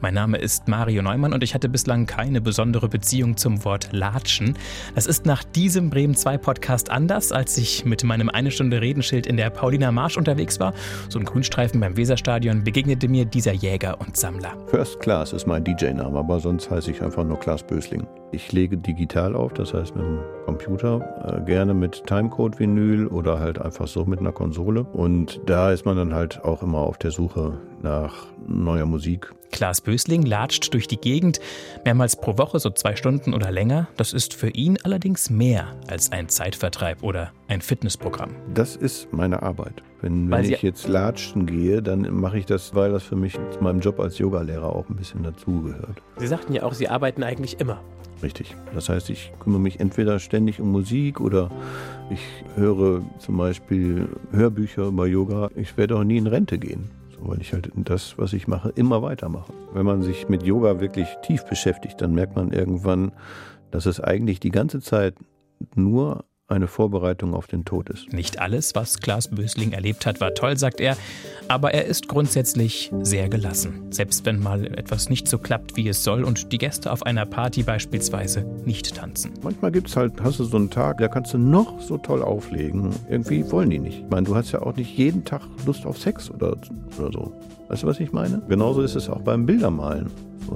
Mein Name ist Mario Neumann und ich hatte bislang keine besondere Beziehung zum Wort Latschen. Das ist nach diesem Bremen 2 Podcast anders, als ich mit meinem eine Stunde Redenschild in der Paulina Marsch unterwegs war. So ein Grünstreifen beim Weserstadion begegnete mir dieser Jäger und Sammler. First Class ist mein DJ-Name, aber sonst heiße ich einfach nur Klaas Bösling. Ich lege digital auf, das heißt mit dem Computer, äh, gerne mit Timecode-Vinyl oder halt einfach so mit einer Konsole. Und da ist man dann halt auch immer auf der Suche nach neuer Musik. Klaas Bösling latscht durch die Gegend, mehrmals pro Woche, so zwei Stunden oder länger. Das ist für ihn allerdings mehr als ein Zeitvertreib oder ein Fitnessprogramm. Das ist meine Arbeit. Wenn, wenn ich jetzt latschen gehe, dann mache ich das, weil das für mich zu meinem Job als Yogalehrer auch ein bisschen dazugehört. Sie sagten ja auch, Sie arbeiten eigentlich immer. Richtig. Das heißt, ich kümmere mich entweder ständig um Musik oder ich höre zum Beispiel Hörbücher über Yoga. Ich werde auch nie in Rente gehen, weil ich halt das, was ich mache, immer weitermache. Wenn man sich mit Yoga wirklich tief beschäftigt, dann merkt man irgendwann, dass es eigentlich die ganze Zeit nur eine Vorbereitung auf den Tod ist. Nicht alles, was Klaas Bösling erlebt hat, war toll, sagt er, aber er ist grundsätzlich sehr gelassen. Selbst wenn mal etwas nicht so klappt, wie es soll und die Gäste auf einer Party beispielsweise nicht tanzen. Manchmal gibt es halt, hast du so einen Tag, da kannst du noch so toll auflegen. Irgendwie wollen die nicht. Ich meine, du hast ja auch nicht jeden Tag Lust auf Sex oder, oder so. Weißt du, was ich meine? Genauso ist es auch beim Bildermalen.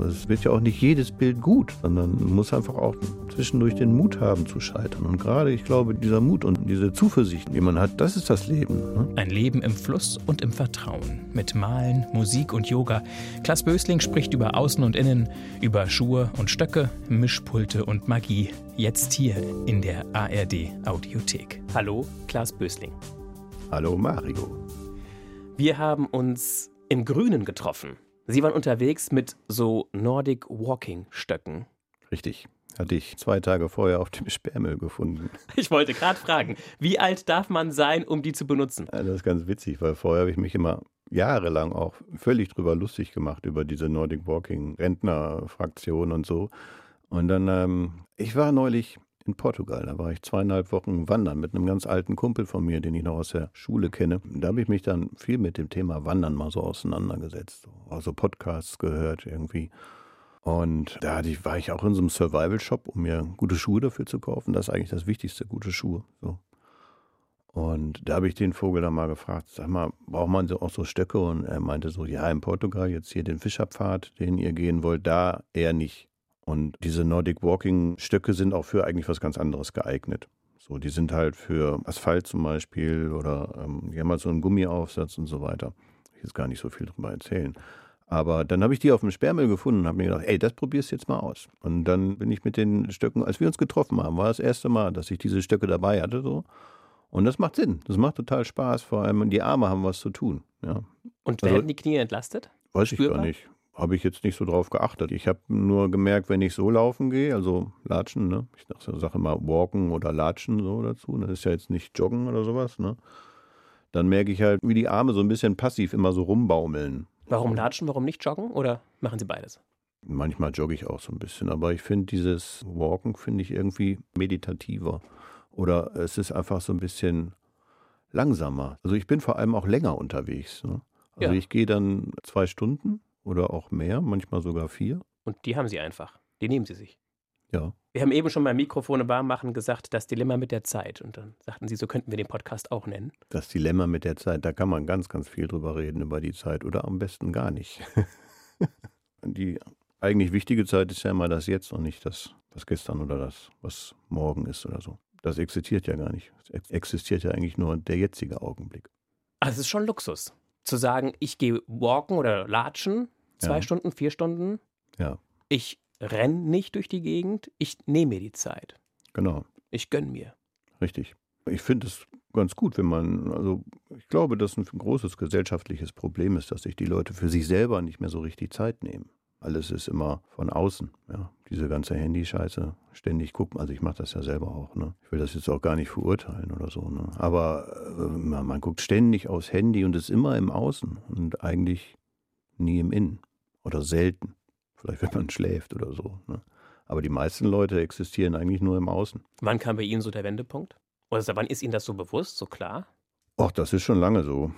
Es wird ja auch nicht jedes Bild gut, sondern man muss einfach auch zwischendurch den Mut haben zu scheitern. Und gerade, ich glaube, dieser Mut und diese Zuversicht, die man hat, das ist das Leben. Ne? Ein Leben im Fluss und im Vertrauen. Mit Malen, Musik und Yoga. Klaas Bösling spricht über Außen und Innen, über Schuhe und Stöcke, Mischpulte und Magie. Jetzt hier in der ARD Audiothek. Hallo, Klaas Bösling. Hallo, Mario. Wir haben uns im Grünen getroffen. Sie waren unterwegs mit so Nordic Walking Stöcken. Richtig. Hatte ich zwei Tage vorher auf dem Sperrmüll gefunden. Ich wollte gerade fragen, wie alt darf man sein, um die zu benutzen? Ja, das ist ganz witzig, weil vorher habe ich mich immer jahrelang auch völlig drüber lustig gemacht, über diese Nordic Walking Rentnerfraktion und so. Und dann, ähm, ich war neulich in Portugal. Da war ich zweieinhalb Wochen wandern mit einem ganz alten Kumpel von mir, den ich noch aus der Schule kenne. Da habe ich mich dann viel mit dem Thema Wandern mal so auseinandergesetzt. Also Podcasts gehört irgendwie. Und da ich, war ich auch in so einem Survival-Shop, um mir gute Schuhe dafür zu kaufen. Das ist eigentlich das Wichtigste, gute Schuhe. So. Und da habe ich den Vogel dann mal gefragt, sag mal, braucht man so auch so Stöcke? Und er meinte so, ja, in Portugal jetzt hier den Fischerpfad, den ihr gehen wollt, da eher nicht. Und diese Nordic Walking Stöcke sind auch für eigentlich was ganz anderes geeignet. So, die sind halt für Asphalt zum Beispiel oder ähm, die haben halt so einen Gummiaufsatz und so weiter. Ich jetzt gar nicht so viel drüber erzählen. Aber dann habe ich die auf dem Sperrmüll gefunden und habe mir gedacht, ey, das probierst du jetzt mal aus. Und dann bin ich mit den Stöcken, als wir uns getroffen haben, war das erste Mal, dass ich diese Stöcke dabei hatte. So. Und das macht Sinn. Das macht total Spaß. Vor allem die Arme haben was zu tun. Ja. Und werden also, die Knie entlastet? Weiß Spürbar? ich gar nicht habe ich jetzt nicht so drauf geachtet. Ich habe nur gemerkt, wenn ich so laufen gehe, also latschen, ne? Ich sage immer walken oder latschen so dazu. Das ist ja jetzt nicht joggen oder sowas, ne? Dann merke ich halt, wie die Arme so ein bisschen passiv immer so rumbaumeln. Warum latschen, warum nicht joggen oder machen Sie beides? Manchmal jogge ich auch so ein bisschen, aber ich finde dieses Walken finde ich irgendwie meditativer. Oder es ist einfach so ein bisschen langsamer. Also ich bin vor allem auch länger unterwegs. Ne? Also ja. ich gehe dann zwei Stunden oder auch mehr, manchmal sogar vier. Und die haben Sie einfach. Die nehmen Sie sich. Ja. Wir haben eben schon beim Mikrofone warm machen gesagt, das Dilemma mit der Zeit. Und dann sagten Sie, so könnten wir den Podcast auch nennen. Das Dilemma mit der Zeit, da kann man ganz, ganz viel drüber reden, über die Zeit. Oder am besten gar nicht. die eigentlich wichtige Zeit ist ja immer das Jetzt und nicht das, was gestern oder das, was morgen ist oder so. Das existiert ja gar nicht. Es existiert ja eigentlich nur der jetzige Augenblick. Also es ist schon Luxus zu sagen, ich gehe walken oder latschen, zwei ja. Stunden, vier Stunden. Ja. Ich renne nicht durch die Gegend, ich nehme mir die Zeit. Genau. Ich gönne mir. Richtig. Ich finde es ganz gut, wenn man, also ich glaube, dass ein großes gesellschaftliches Problem ist, dass sich die Leute für sich selber nicht mehr so richtig Zeit nehmen. Alles ist immer von außen. Ja. Diese ganze Handyscheiße ständig gucken. Also ich mache das ja selber auch. Ne? Ich will das jetzt auch gar nicht verurteilen oder so. Ne? Aber äh, man, man guckt ständig aufs Handy und ist immer im Außen und eigentlich nie im Innen oder selten. Vielleicht wenn man schläft oder so. Ne? Aber die meisten Leute existieren eigentlich nur im Außen. Wann kam bei Ihnen so der Wendepunkt? Oder wann ist Ihnen das so bewusst, so klar? Ach, das ist schon lange so.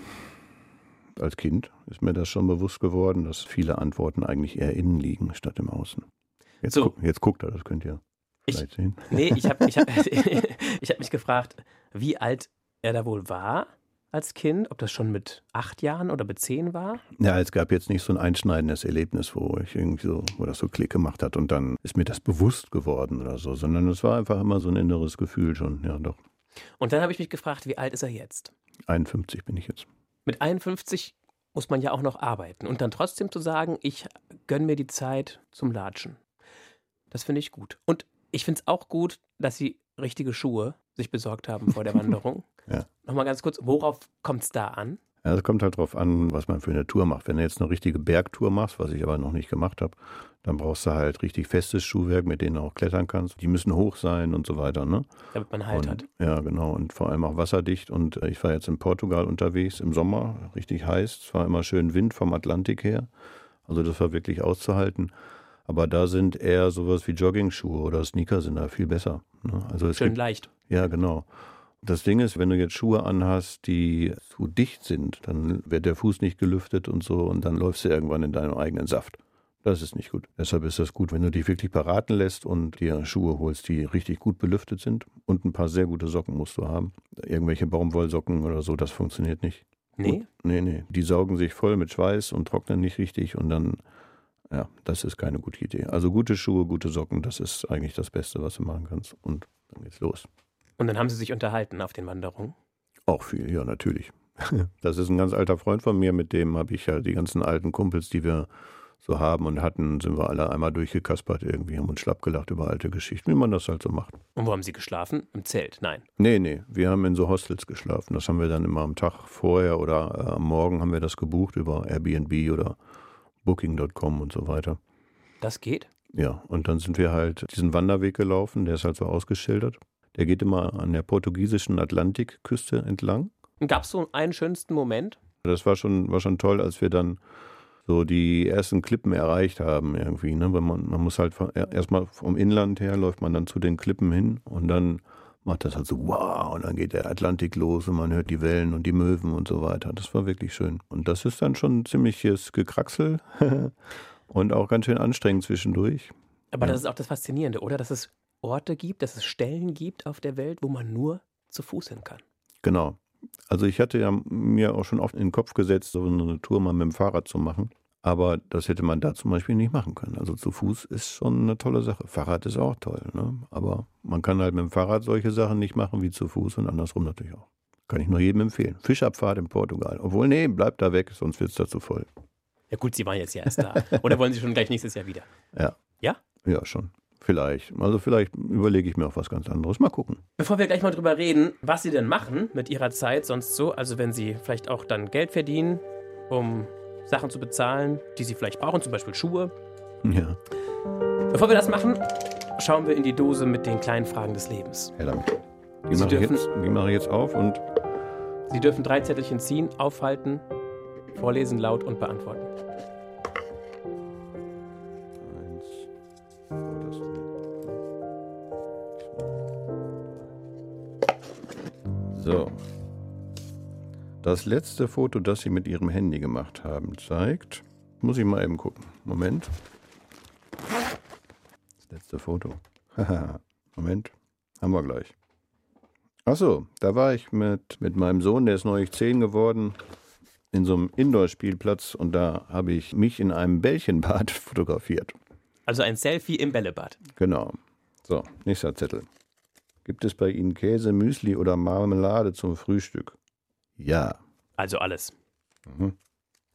Als Kind ist mir das schon bewusst geworden, dass viele Antworten eigentlich eher innen liegen statt im Außen. Jetzt, So. guck, jetzt guckt er, das könnt ihr Ich- vielleicht sehen. Nee, ich habe ich hab, ich hab mich gefragt, wie alt er da wohl war als Kind, ob das schon mit acht Jahren oder mit zehn war. Ja, es gab jetzt nicht so ein einschneidendes Erlebnis, wo ich irgendwie so, wo das so Klick gemacht hat und dann ist mir das bewusst geworden oder so, sondern es war einfach immer so ein inneres Gefühl schon. Ja, doch. Und dann habe ich mich gefragt, wie alt ist er jetzt? 51 bin ich jetzt. Mit 51 muss man ja auch noch arbeiten und dann trotzdem zu sagen, ich gönne mir die Zeit zum Latschen. Das finde ich gut. Und ich finde es auch gut, dass sie richtige Schuhe sich besorgt haben vor der Wanderung. Ja. Nochmal ganz kurz, worauf kommt es da an? Ja, es kommt halt drauf an, was man für eine Tour macht. Wenn du jetzt eine richtige Bergtour machst, was ich aber noch nicht gemacht habe, dann brauchst du halt richtig festes Schuhwerk, mit denen du auch klettern kannst. Die müssen hoch sein und so weiter. Ne? Damit man Halt und, hat. Ja, genau. Und vor allem auch wasserdicht. Und äh, ich war jetzt in Portugal unterwegs im Sommer, richtig heiß. Es war immer schön Wind vom Atlantik her. Also das war wirklich auszuhalten. Aber da sind eher sowas wie Jogging-Schuhe oder Sneaker sind da viel besser. Ne? Also es Schön leicht. ja, genau. Das Ding ist, wenn du jetzt Schuhe anhast, die zu dicht sind, dann wird der Fuß nicht gelüftet und so und dann läufst du irgendwann in deinem eigenen Saft. Das ist nicht gut. Deshalb ist das gut, wenn du dich wirklich beraten lässt und dir Schuhe holst, die richtig gut belüftet sind. Und ein paar sehr gute Socken musst du haben. Irgendwelche Baumwollsocken oder so, das funktioniert nicht. Nee, Gut. Nee, nee. Die saugen sich voll mit Schweiß und trocknen nicht richtig und dann, ja, das ist keine gute Idee. Also gute Schuhe, gute Socken, das ist eigentlich das Beste, was du machen kannst. Und dann geht's los. Und dann haben sie sich unterhalten auf den Wanderungen. Auch viel, ja, natürlich. Das ist ein ganz alter Freund von mir, mit dem habe ich ja die ganzen alten Kumpels, die wir so haben und hatten, sind wir alle einmal durchgekaspert irgendwie, haben uns schlapp gelacht über alte Geschichten, wie man das halt so macht. Und wo haben sie geschlafen? Im Zelt? Nein. Nee, nee, wir haben in so Hostels geschlafen. Das haben wir dann immer am Tag vorher oder äh, am Morgen haben wir das gebucht über Airbnb oder Booking.com und so weiter. Das geht? Ja, und dann sind wir halt diesen Wanderweg gelaufen, der ist halt so ausgeschildert. Der geht immer an der portugiesischen Atlantikküste entlang. Gab es so einen schönsten Moment? Das war schon, war schon toll, als wir dann so die ersten Klippen erreicht haben irgendwie. Ne? Weil man, man muss halt er- erstmal vom Inland her läuft man dann zu den Klippen hin und dann macht das halt so wow und dann geht der Atlantik los und man hört die Wellen und die Möwen und so weiter. Das war wirklich schön. Und das ist dann schon ein ziemliches Gekraxel und auch ganz schön anstrengend zwischendurch. Aber Ja. das ist auch das Faszinierende, oder? Dass es Orte gibt, dass es Stellen gibt auf der Welt, wo man nur zu Fuß hin kann. Genau. Also ich hatte ja mir auch schon oft in den Kopf gesetzt, so eine Tour mal mit dem Fahrrad zu machen. Aber das hätte man da zum Beispiel nicht machen können. Also zu Fuß ist schon eine tolle Sache. Fahrrad ist auch toll, ne? Aber man kann halt mit dem Fahrrad solche Sachen nicht machen wie zu Fuß und andersrum natürlich auch. Kann ich nur jedem empfehlen. Fischabfahrt in Portugal. Obwohl, nee, bleibt da weg, sonst wird es da zu voll. Ja gut, Sie waren jetzt ja erst da. Oder wollen Sie schon gleich nächstes Jahr wieder? Ja. Ja? Ja, schon. Vielleicht. Also vielleicht überlege ich mir auch was ganz anderes. Mal gucken. Bevor wir gleich mal drüber reden, was Sie denn machen mit Ihrer Zeit sonst so, also wenn Sie vielleicht auch dann Geld verdienen, um Sachen zu bezahlen, die Sie vielleicht brauchen, zum Beispiel Schuhe. Ja, Bevor wir das machen, schauen wir in die Dose mit den kleinen Fragen des Lebens. ja damit. Die Sie mache dürfen- jetzt- die mache ich jetzt auf und Sie dürfen drei Zettelchen ziehen, aufhalten, vorlesen laut und beantworten. So. Das letzte Foto, das Sie mit Ihrem Handy gemacht haben, zeigt. Muss ich mal eben gucken. Moment. Das letzte Foto. Moment. Haben wir gleich. Achso, da war ich mit, mit meinem Sohn, der ist neulich zehn geworden, in so einem Indoor-Spielplatz und da habe ich mich in einem Bällchenbad fotografiert. Also ein Selfie im Bällebad. Genau. So, nächster Zettel. Gibt es bei Ihnen Käse, Müsli oder Marmelade zum Frühstück? Ja. Also alles. Mhm.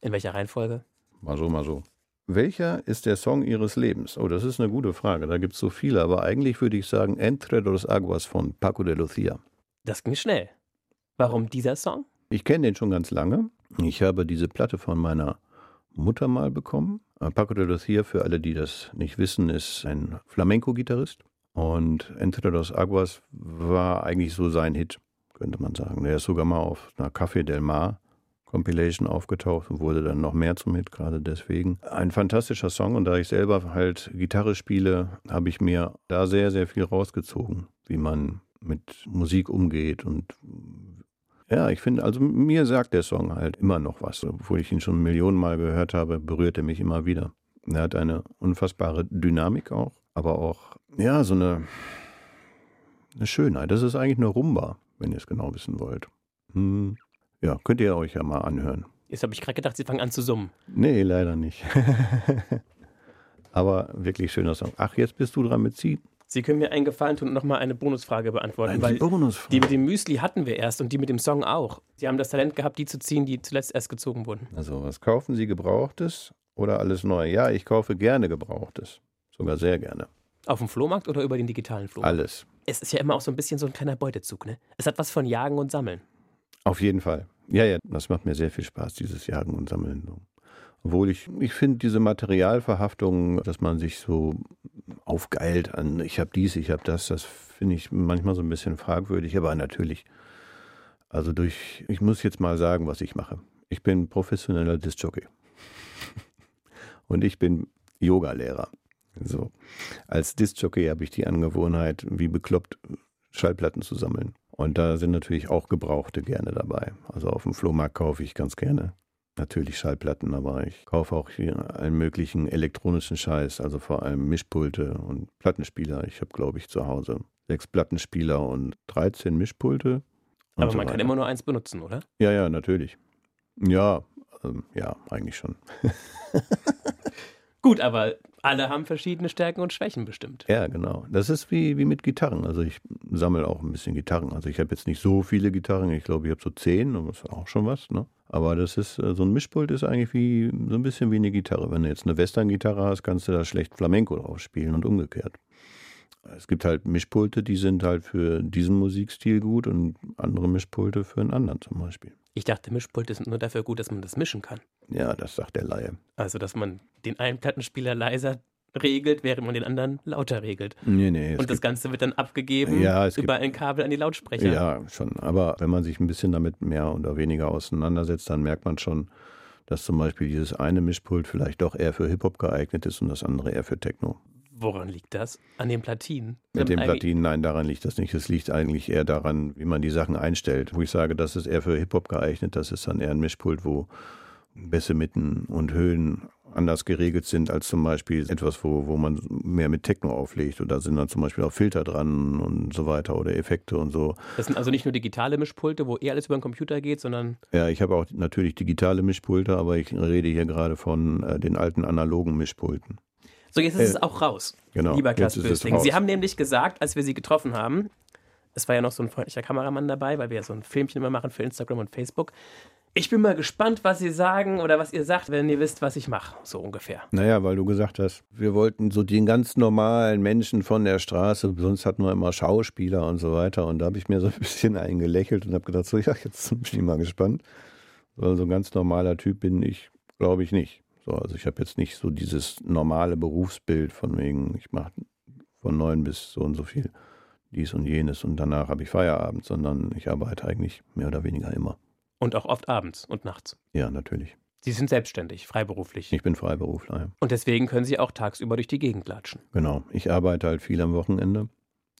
In welcher Reihenfolge? Mal so, mal so. Welcher ist der Song Ihres Lebens? Oh, das ist eine gute Frage. Da gibt es so viele, aber eigentlich würde ich sagen Entre dos Aguas von Paco de Lucia. Das ging schnell. Warum dieser Song? Ich kenne den schon ganz lange. Ich habe diese Platte von meiner Mutter mal bekommen. Äh, Paco de Lucia, für alle, die das nicht wissen, ist ein Flamenco-Gitarrist. Und Entre dos Aguas war eigentlich so sein Hit, könnte man sagen. Der ist sogar mal auf einer Café del Mar Compilation aufgetaucht und wurde dann noch mehr zum Hit, gerade deswegen. Ein fantastischer Song und da ich selber halt Gitarre spiele, habe ich mir da sehr, sehr viel rausgezogen, wie man mit Musik umgeht und Ja, ich finde, also mir sagt der Song halt immer noch was. Obwohl ich ihn schon Millionen Mal gehört habe, berührt er mich immer wieder. Er hat eine unfassbare Dynamik auch, aber auch, ja, so eine, eine Schönheit. Das ist eigentlich eine Rumba, wenn ihr es genau wissen wollt. Hm. Ja, könnt ihr euch ja mal anhören. Jetzt habe ich gerade gedacht, Sie fangen an zu summen. Nee, leider nicht. aber wirklich schöner Song. Ach, jetzt bist du dran mit Sie. Sie können mir einen Gefallen tun und nochmal eine Bonusfrage beantworten. Eine weil Bonusfrage. Die mit dem Müsli hatten wir erst und die mit dem Song auch. Sie haben das Talent gehabt, die zu ziehen, die zuletzt erst gezogen wurden. Also, was kaufen Sie Gebrauchtes oder alles neu? Ja, ich kaufe gerne Gebrauchtes. Sogar sehr gerne. Auf dem Flohmarkt oder über den digitalen Flohmarkt? Alles. Es ist ja immer auch so ein bisschen so ein kleiner Beutezug, ne? Es hat was von Jagen und Sammeln. Auf jeden Fall. Ja, ja, das macht mir sehr viel Spaß, dieses Jagen und Sammeln. Obwohl ich, ich finde diese Materialverhaftung, dass man sich so aufgeilt an, ich habe dies, ich habe das, das finde ich manchmal so ein bisschen fragwürdig, aber natürlich. Also durch, ich muss jetzt mal sagen, was ich mache. Ich bin professioneller Discjockey. Und ich bin Yogalehrer. So. Als Discjockey habe ich die Angewohnheit, wie bekloppt Schallplatten zu sammeln. Und da sind natürlich auch Gebrauchte gerne dabei. Also auf dem Flohmarkt kaufe ich ganz gerne natürlich Schallplatten, aber ich kaufe auch hier allen möglichen elektronischen Scheiß, also vor allem Mischpulte und Plattenspieler. Ich habe, glaube ich, zu Hause sechs Plattenspieler und 13 Mischpulte. aber so man kann weiter. immer nur eins benutzen, oder? Ja, ja, natürlich. Ja, ähm, ja, eigentlich schon. Gut, aber alle haben verschiedene Stärken und Schwächen bestimmt. Ja, genau. Das ist wie, wie mit Gitarren. Also ich sammle auch ein bisschen Gitarren. Also ich habe jetzt nicht so viele Gitarren. Ich glaube, ich habe so zehn, und das ist auch schon was. Ne? Aber das ist, äh, so ein Mischpult ist eigentlich wie so ein bisschen wie eine Gitarre. Wenn du jetzt eine Western-Gitarre hast, kannst du da schlecht Flamenco drauf spielen und umgekehrt. Es gibt halt Mischpulte, die sind halt für diesen Musikstil gut und andere Mischpulte für einen anderen zum Beispiel. Ich dachte, Mischpulte sind nur dafür gut, dass man das mischen kann. Ja, das sagt der Laie. Also, dass man den einen Plattenspieler leiser regelt, während man den anderen lauter regelt. Nee, nee. Und das Ganze wird dann abgegeben Ja, über ein Kabel an die Lautsprecher. Ja, schon. Aber wenn man sich ein bisschen damit mehr oder weniger auseinandersetzt, dann merkt man schon, dass zum Beispiel dieses eine Mischpult vielleicht doch eher für Hip-Hop geeignet ist und das andere eher für Techno. Woran liegt das? An den Platinen? Mit den Platinen, nein, daran liegt das nicht. Es liegt eigentlich eher daran, wie man die Sachen einstellt. Wo ich sage, das ist eher für Hip-Hop geeignet, das ist dann eher ein Mischpult, wo Bässe, Mitten und Höhen anders geregelt sind als zum Beispiel etwas, wo, wo man mehr mit Techno auflegt. Und da sind dann zum Beispiel auch Filter dran und so weiter oder Effekte und so. Das sind also nicht nur digitale Mischpulte, wo eh alles über den Computer geht, sondern Ja, ich habe auch natürlich digitale Mischpulte, aber ich rede hier gerade von äh, den alten analogen Mischpulten. So, jetzt ist es auch raus, Genau, lieber Klaas Bösling. Sie haben nämlich gesagt, als wir Sie getroffen haben, es war ja noch so ein freundlicher Kameramann dabei, weil wir ja so ein Filmchen immer machen für Instagram und Facebook. Ich bin mal gespannt, was Sie sagen oder was ihr sagt, wenn ihr wisst, was ich mache, so ungefähr. Naja, weil du gesagt hast, wir wollten so den ganz normalen Menschen von der Straße, sonst hatten wir immer Schauspieler und so weiter. Und da habe ich mir so ein bisschen eingelächelt und habe gedacht, so ja, jetzt bin ich mal gespannt. Weil so ein ganz normaler Typ bin ich, glaube ich, nicht. So, also ich habe jetzt nicht so dieses normale Berufsbild von wegen, ich mache von neun bis so und so viel dies und jenes und danach habe ich Feierabend, sondern ich arbeite eigentlich mehr oder weniger immer. Und auch oft abends und nachts. Ja, natürlich. Sie sind selbstständig, freiberuflich. Ich bin Freiberufler. Ja. Und deswegen können Sie auch tagsüber durch die Gegend latschen. Genau. Ich arbeite halt viel am Wochenende.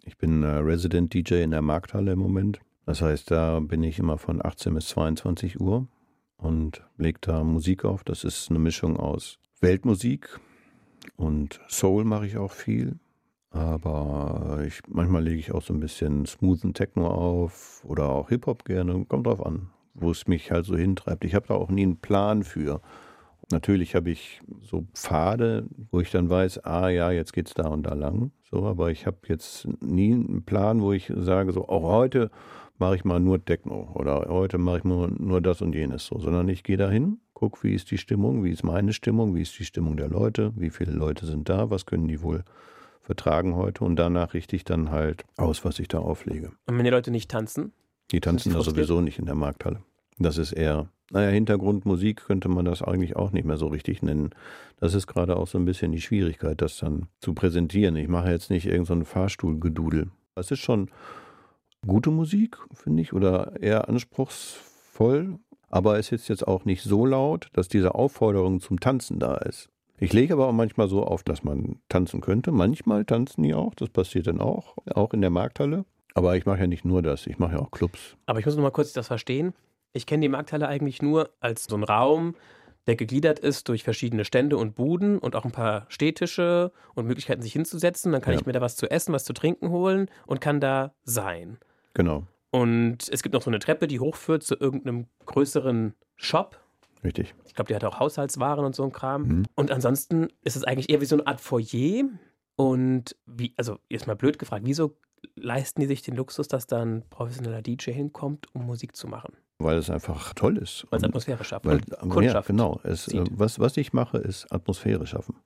Ich bin äh, Resident DJ in der Markthalle im Moment. Das heißt, da bin ich immer von 18 bis 22 Uhr und lege da Musik auf. Das ist eine Mischung aus Weltmusik und Soul mache ich auch viel. Aber ich, manchmal lege ich auch so ein bisschen smoothen Techno auf oder auch Hip-Hop gerne. Kommt drauf an, wo es mich halt so hintreibt. Ich habe da auch nie einen Plan für. Natürlich habe ich so Pfade, wo ich dann weiß, ah ja, jetzt geht's da und da lang. So, aber ich habe jetzt nie einen Plan, wo ich sage, so, auch heute mache ich mal nur Techno oder heute mache ich nur, nur das und jenes so, sondern ich gehe dahin, gucke, wie ist die Stimmung, wie ist meine Stimmung, wie ist die Stimmung der Leute, wie viele Leute sind da, was können die wohl vertragen heute und danach richte ich dann halt aus, was ich da auflege. Und wenn die Leute nicht tanzen, Die tanzen da sowieso nicht in der Markthalle. Das ist eher, naja, Hintergrundmusik könnte man das eigentlich auch nicht mehr so richtig nennen. Das ist gerade auch so ein bisschen die Schwierigkeit, das dann zu präsentieren. Ich mache jetzt nicht irgendein so Fahrstuhlgedudel. Das ist schon gute Musik, finde ich, oder eher anspruchsvoll, aber es ist jetzt auch nicht so laut, dass diese Aufforderung zum Tanzen da ist. Ich lege aber auch manchmal so auf, dass man tanzen könnte. Manchmal tanzen die auch, das passiert dann auch, auch in der Markthalle. Aber ich mache ja nicht nur das, ich mache ja auch Clubs. Aber ich muss noch mal kurz das verstehen. Ich kenne die Markthalle eigentlich nur als so einen Raum, der gegliedert ist durch verschiedene Stände und Buden und auch ein paar Stehtische und Möglichkeiten, sich hinzusetzen. Dann kann Ja. ich mir da was zu essen, was zu trinken holen und kann da sein. Genau, Und es gibt noch so eine Treppe, die hochführt zu irgendeinem größeren Shop. richtig. Ich glaube, die hat auch Haushaltswaren und so ein Kram. Mhm. Und ansonsten ist es eigentlich eher wie so eine Art Foyer. Und wie, also jetzt mal blöd gefragt, wieso leisten die sich den Luxus, dass da ein professioneller DJ hinkommt, um Musik zu machen? Weil es einfach toll ist. Weil es Atmosphäre schafft. Weil, und ja, Kundschaft. genau. Es, äh, was, was ich mache, ist Atmosphäre schaffen.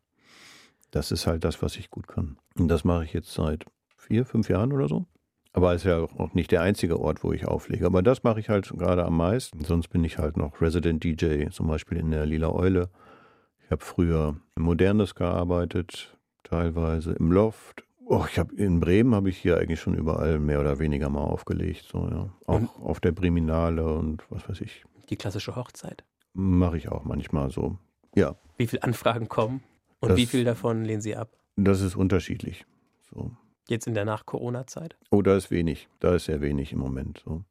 Das ist halt das, was ich gut kann. Und das mache ich jetzt seit vier, fünf Jahren oder so. Aber es ist ja auch nicht der einzige Ort, wo ich auflege. Aber das mache ich halt gerade am meisten. Sonst bin ich halt noch Resident DJ, zum Beispiel in der Lila Eule. Ich habe früher im Modernes gearbeitet, teilweise im Loft. Oh, ich habe in Bremen habe ich hier eigentlich schon überall mehr oder weniger mal aufgelegt. So, ja. Auch Und- auf der Priminale und was weiß ich. Die klassische Hochzeit. Mache ich auch manchmal so. Ja, Wie viele Anfragen kommen und Das- wie viel davon lehnen Sie ab? das ist unterschiedlich. So. Jetzt in der Nach-Corona-Zeit? Oh, da ist wenig. Da ist sehr wenig im Moment. So.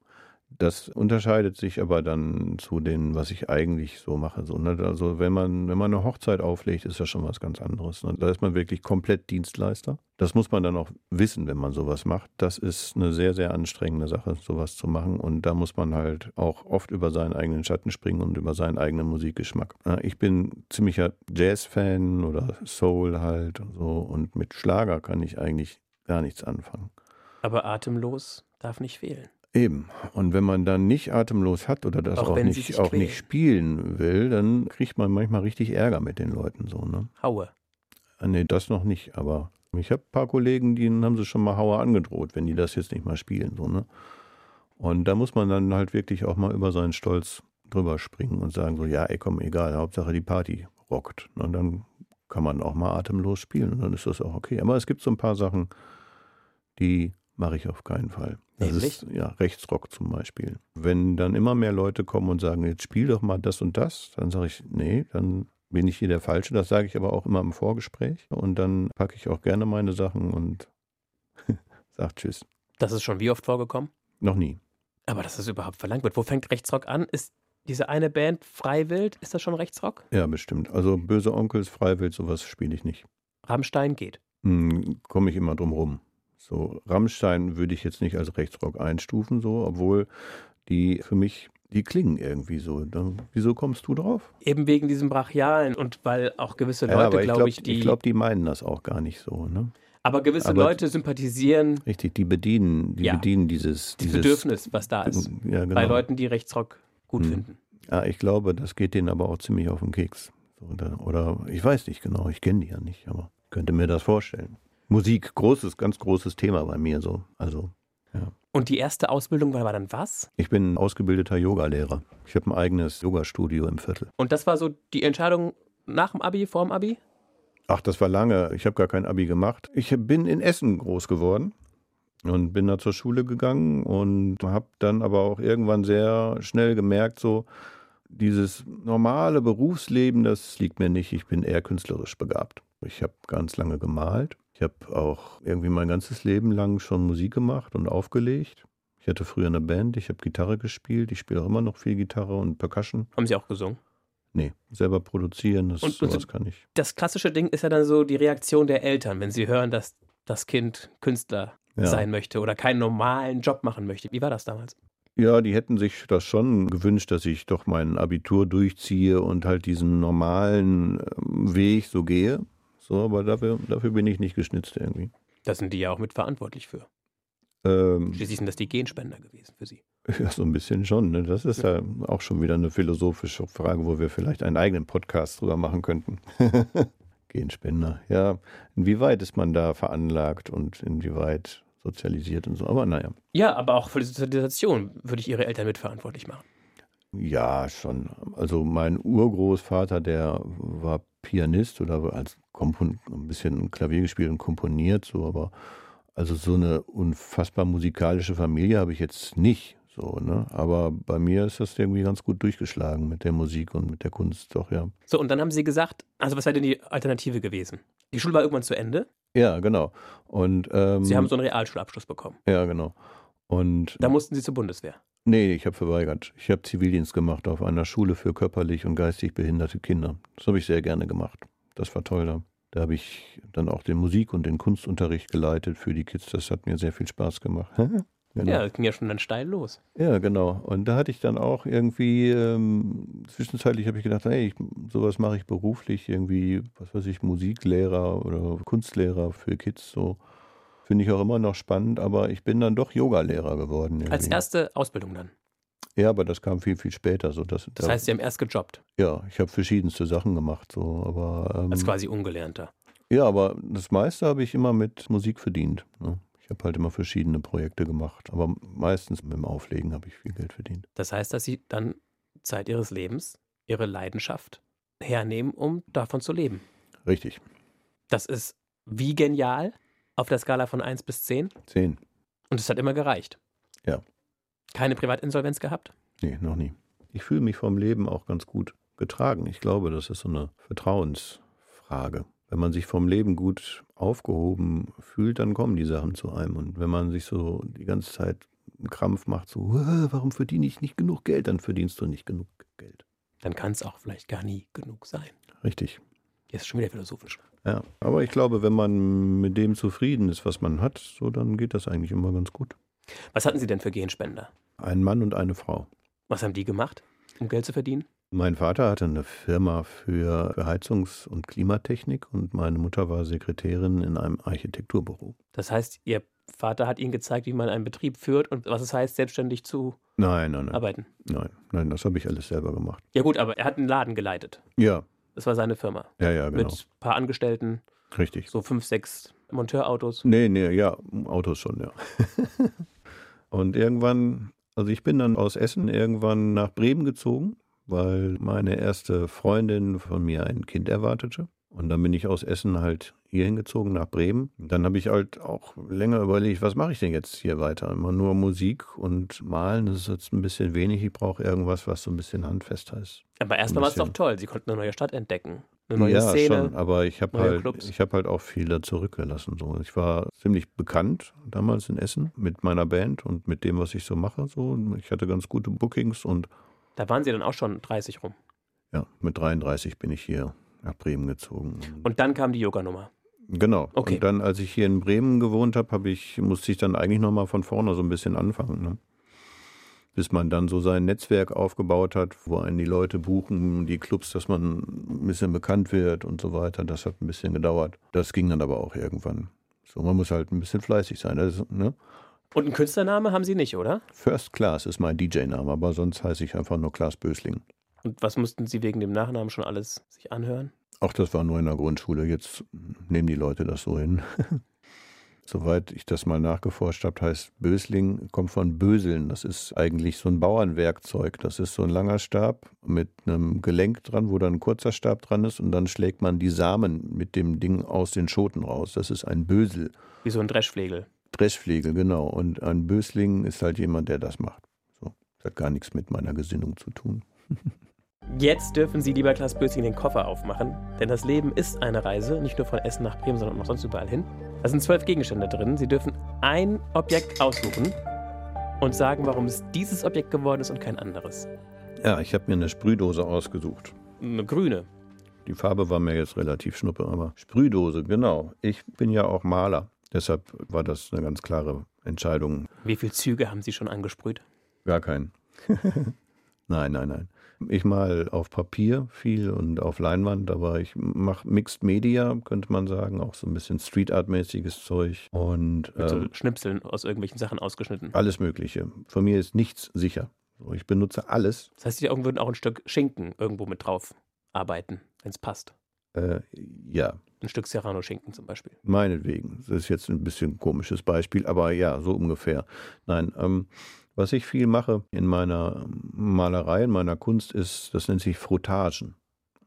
Das unterscheidet sich aber dann zu dem, was ich eigentlich so mache. So, ne? Also wenn man, wenn man eine Hochzeit auflegt, ist das schon was ganz anderes. Ne? Da ist man wirklich komplett Dienstleister. Das muss man dann auch wissen, wenn man sowas macht. Das ist eine sehr, sehr anstrengende Sache, sowas zu machen. Und da muss man halt auch oft über seinen eigenen Schatten springen und über seinen eigenen Musikgeschmack. Ja, Ich bin ziemlicher Jazz-Fan oder Soul halt und so. Und mit Schlager kann ich eigentlich gar nichts anfangen. Aber atemlos darf nicht fehlen. Eben. Und wenn man dann nicht atemlos hat oder das Auch auch, nicht, auch nicht spielen will, dann kriegt man manchmal richtig Ärger mit den Leuten so, ne? Haue. Ah, Nee, das noch nicht, aber ich habe ein paar Kollegen, denen haben sie schon mal Hauer angedroht, wenn die das jetzt nicht mal spielen, so, ne? Und da muss man dann halt wirklich auch mal über seinen Stolz drüber springen und sagen so, ja, ey, komm, egal, Hauptsache die Party rockt. Und dann kann man auch mal atemlos spielen und dann ist das auch okay. Aber es gibt so ein paar Sachen, die mache ich auf keinen Fall. Das Nämlich? ist ja Rechtsrock zum Beispiel. Wenn dann immer mehr Leute kommen und sagen, jetzt spiel doch mal das und das, dann sage ich, nee, dann bin ich hier der Falsche. Das sage ich aber auch immer im Vorgespräch. Und dann packe ich auch gerne meine Sachen und sage Tschüss. Das ist schon wie oft vorgekommen? Noch nie. Aber dass das überhaupt verlangt wird. Wo fängt Rechtsrock an? Ist diese eine Band Freiwild, ist das schon Rechtsrock? Ja, bestimmt. Also böse Onkels, Freiwild, sowas spiele ich nicht. Rammstein geht. Hm, Komme ich immer drum rum. So, Rammstein würde ich jetzt nicht als Rechtsrock einstufen, so, obwohl die für mich, die klingen irgendwie so. Dann, wieso kommst du drauf? Eben wegen diesem Brachialen und weil auch gewisse Ja, Leute, ich glaube glaube, ich, die. ich glaub, die meinen das auch gar nicht so. Ne? aber gewisse aber- Leute sympathisieren Richtig, die bedienen, die Ja. bedienen dieses, dieses Bedürfnis, was da ist. Ja, genau. Bei Leuten, die Rechtsrock gut Hm. finden. Ja, ich glaube, das geht denen aber auch ziemlich auf den Keks. Oder, oder ich weiß nicht genau, ich kenne die ja nicht, aber könnte mir das vorstellen. Musik, großes, ganz großes Thema bei mir so. Also, Und die erste Ausbildung war, war dann was? ich bin ausgebildeter Yogalehrer. Ich habe ein eigenes Yogastudio im Viertel. Und das war so die Entscheidung nach dem Abi, vor dem Abi? Ach, das war lange. Ich habe gar kein Abi gemacht. Ich bin in Essen groß geworden und bin da zur Schule gegangen und habe dann aber auch irgendwann sehr schnell gemerkt, so dieses normale Berufsleben, das liegt mir nicht. Ich bin eher künstlerisch begabt. Ich habe ganz lange gemalt. Ich habe auch irgendwie mein ganzes Leben lang schon Musik gemacht und aufgelegt. Ich hatte früher eine Band, ich habe Gitarre gespielt, ich spiele auch immer noch viel Gitarre und Percussion. Haben sie auch gesungen. Nee, selber produzieren, das Und- und sowas so- kann ich. Das klassische Ding ist ja dann so die Reaktion der Eltern, wenn sie hören, dass das Kind Künstler Ja. sein möchte oder keinen normalen Job machen möchte. Wie war das damals? Ja, die hätten sich das schon gewünscht, dass ich doch mein Abitur durchziehe und halt diesen normalen ähm, Weg so gehe. So, aber dafür, dafür bin ich nicht geschnitzt irgendwie. Da sind die ja auch mitverantwortlich für. Ähm, Schließlich sind das die Genspender gewesen für sie. ja, so ein bisschen schon. Ne? Das ist ja auch schon wieder eine philosophische Frage, wo wir vielleicht einen eigenen Podcast drüber machen könnten. Genspender. Ja, inwieweit ist man da veranlagt und inwieweit sozialisiert und so. Aber naja. Ja, aber auch für die Sozialisation würde ich ihre Eltern mitverantwortlich machen. Ja, schon. Also mein Urgroßvater, der war Pianist oder als Kompon ein bisschen Klavier gespielt und komponiert, so, aber also so eine unfassbar musikalische Familie habe ich jetzt nicht. So, ne? Aber bei mir ist das irgendwie ganz gut durchgeschlagen mit der Musik und mit der Kunst, doch, ja. So, und dann haben sie gesagt, also was wäre denn die Alternative gewesen? Die Schule war irgendwann zu Ende. Ja, genau. Und, ähm, Sie haben so einen Realschulabschluss bekommen. Ja, genau. Und da mussten Sie zur Bundeswehr. Nee, ich habe verweigert. Ich habe Zivildienst gemacht auf einer Schule für körperlich und geistig behinderte Kinder. Das habe ich sehr gerne gemacht. Das war toll da. Da habe ich dann auch den Musik- und den Kunstunterricht geleitet für die Kids. Das hat mir sehr viel Spaß gemacht. Genau. Ja, das ging ja schon dann steil los. Ja, genau. Und da hatte ich dann auch irgendwie, ähm, zwischenzeitlich habe ich gedacht, hey, ich, sowas mache ich beruflich, irgendwie, was weiß ich, Musiklehrer oder Kunstlehrer für Kids, so. Finde ich auch immer noch spannend, aber ich bin dann doch Yogalehrer geworden. Irgendwie. Als erste Ausbildung dann? Ja, aber das kam viel, viel später. So, dass, das heißt, Sie haben erst gejobbt? Ja, ich habe verschiedenste Sachen gemacht. So, aber, ähm, Als quasi Ungelernter? Ja, aber das meiste habe ich immer mit Musik verdient. Ne? Ich habe halt immer verschiedene Projekte gemacht, aber meistens mit dem Auflegen habe ich viel Geld verdient. Das heißt, dass Sie dann Zeit Ihres Lebens, Ihre Leidenschaft hernehmen, um davon zu leben. Richtig. Das ist wie genial auf der Skala von 1 bis 10? 10. Und es hat immer gereicht? Ja. Keine Privatinsolvenz gehabt? Nee, noch nie. Ich fühle mich vom Leben auch ganz gut getragen. Ich glaube, das ist so eine Vertrauensfrage. Wenn man sich vom Leben gut aufgehoben fühlt, dann kommen die Sachen zu einem. Und wenn man sich so die ganze Zeit einen Krampf macht, so, warum verdiene ich nicht genug Geld, dann verdienst du nicht genug Geld. Dann kann es auch vielleicht gar nie genug sein. Richtig. Jetzt ist schon wieder philosophisch. Ja, aber ich glaube, wenn man mit dem zufrieden ist, was man hat, so dann geht das eigentlich immer ganz gut. Was hatten Sie denn für Genspender? Ein Mann und eine Frau. Was haben die gemacht, um Geld zu verdienen? Mein Vater hatte eine Firma für Heizungs- und Klimatechnik und meine Mutter war Sekretärin in einem Architekturbüro. Das heißt, Ihr Vater hat Ihnen gezeigt, wie man einen Betrieb führt und was es heißt, selbstständig zu nein, nein, nein. arbeiten? Nein, nein, das habe ich alles selber gemacht. Ja gut, aber er hat einen Laden geleitet. Ja, das war seine Firma. Ja, ja, genau. Mit ein paar Angestellten. Richtig. So fünf, sechs Monteurautos. Nee, nee, ja, Autos schon, ja. und irgendwann, also ich bin dann aus Essen irgendwann nach Bremen gezogen, weil meine erste Freundin von mir ein Kind erwartete. Und dann bin ich aus Essen halt hier hingezogen nach Bremen. Dann habe ich halt auch länger überlegt, was mache ich denn jetzt hier weiter? Immer nur Musik und Malen, das ist jetzt ein bisschen wenig. Ich brauche irgendwas, was so ein bisschen handfester ist. Aber erstmal war es doch toll. Sie konnten eine neue Stadt entdecken. Eine neue ja, Szene. Schon, aber ich habe halt, ich habe halt auch viel da zurückgelassen. So. Ich war ziemlich bekannt damals in Essen mit meiner Band und mit dem, was ich so mache. So. Ich hatte ganz gute Bookings und. Da waren Sie dann auch schon 30 rum. Ja, mit 33 bin ich hier nach Bremen gezogen. Und dann kam die Yoga-Nummer. Genau. Okay. Und dann, als ich hier in Bremen gewohnt habe, hab ich, musste ich dann eigentlich nochmal von vorne so ein bisschen anfangen. Ne? Bis man dann so sein Netzwerk aufgebaut hat, wo einen die Leute buchen, die Clubs, dass man ein bisschen bekannt wird und so weiter. Das hat ein bisschen gedauert. Das ging dann aber auch irgendwann. So, man muss halt ein bisschen fleißig sein. Also, ne? Und einen Künstlername haben Sie nicht, oder? First Class ist mein DJ-Name, aber sonst heiße ich einfach nur Klaas Bösling. Und was mussten Sie wegen dem Nachnamen schon alles sich anhören? Ach, das war nur in der Grundschule. Jetzt nehmen die Leute das so hin. Soweit ich das mal nachgeforscht habe, heißt Bösling, kommt von Böseln. Das ist eigentlich so ein Bauernwerkzeug. Das ist so ein langer Stab mit einem Gelenk dran, wo dann ein kurzer Stab dran ist und dann schlägt man die Samen mit dem Ding aus den Schoten raus. Das ist ein Bösel. Wie so ein Dreschflegel. Dreschflegel, genau. Und ein Bösling ist halt jemand, der das macht. So. Das hat gar nichts mit meiner Gesinnung zu tun. Jetzt dürfen Sie, lieber Klaas Bösing, den Koffer aufmachen, denn das Leben ist eine Reise, nicht nur von Essen nach Bremen, sondern auch sonst überall hin. Da sind zwölf Gegenstände drin. Sie dürfen ein Objekt aussuchen und sagen, warum es dieses Objekt geworden ist und kein anderes. Ja, ich habe mir eine Sprühdose ausgesucht. Eine grüne. Die Farbe war mir jetzt relativ schnuppe, aber Sprühdose, genau. Ich bin ja auch Maler. Deshalb war das eine ganz klare Entscheidung. Wie viele Züge haben Sie schon angesprüht? Gar keinen. nein, nein, nein. Ich mal auf Papier viel und auf Leinwand, aber ich mache Mixed Media, könnte man sagen, auch so ein bisschen Street Art-mäßiges Zeug und Mit so ähm, Schnipseln aus irgendwelchen Sachen ausgeschnitten. Alles Mögliche. Von mir ist nichts sicher. Ich benutze alles. Das heißt, die Augen würden auch ein Stück Schinken irgendwo mit drauf arbeiten, wenn es passt. Äh, ja. Ein Stück Serrano-Schinken zum Beispiel. Meinetwegen. Das ist jetzt ein bisschen ein komisches Beispiel, aber ja, so ungefähr. Nein, ähm, was ich viel mache in meiner Malerei, in meiner Kunst, ist, das nennt sich Frottagen.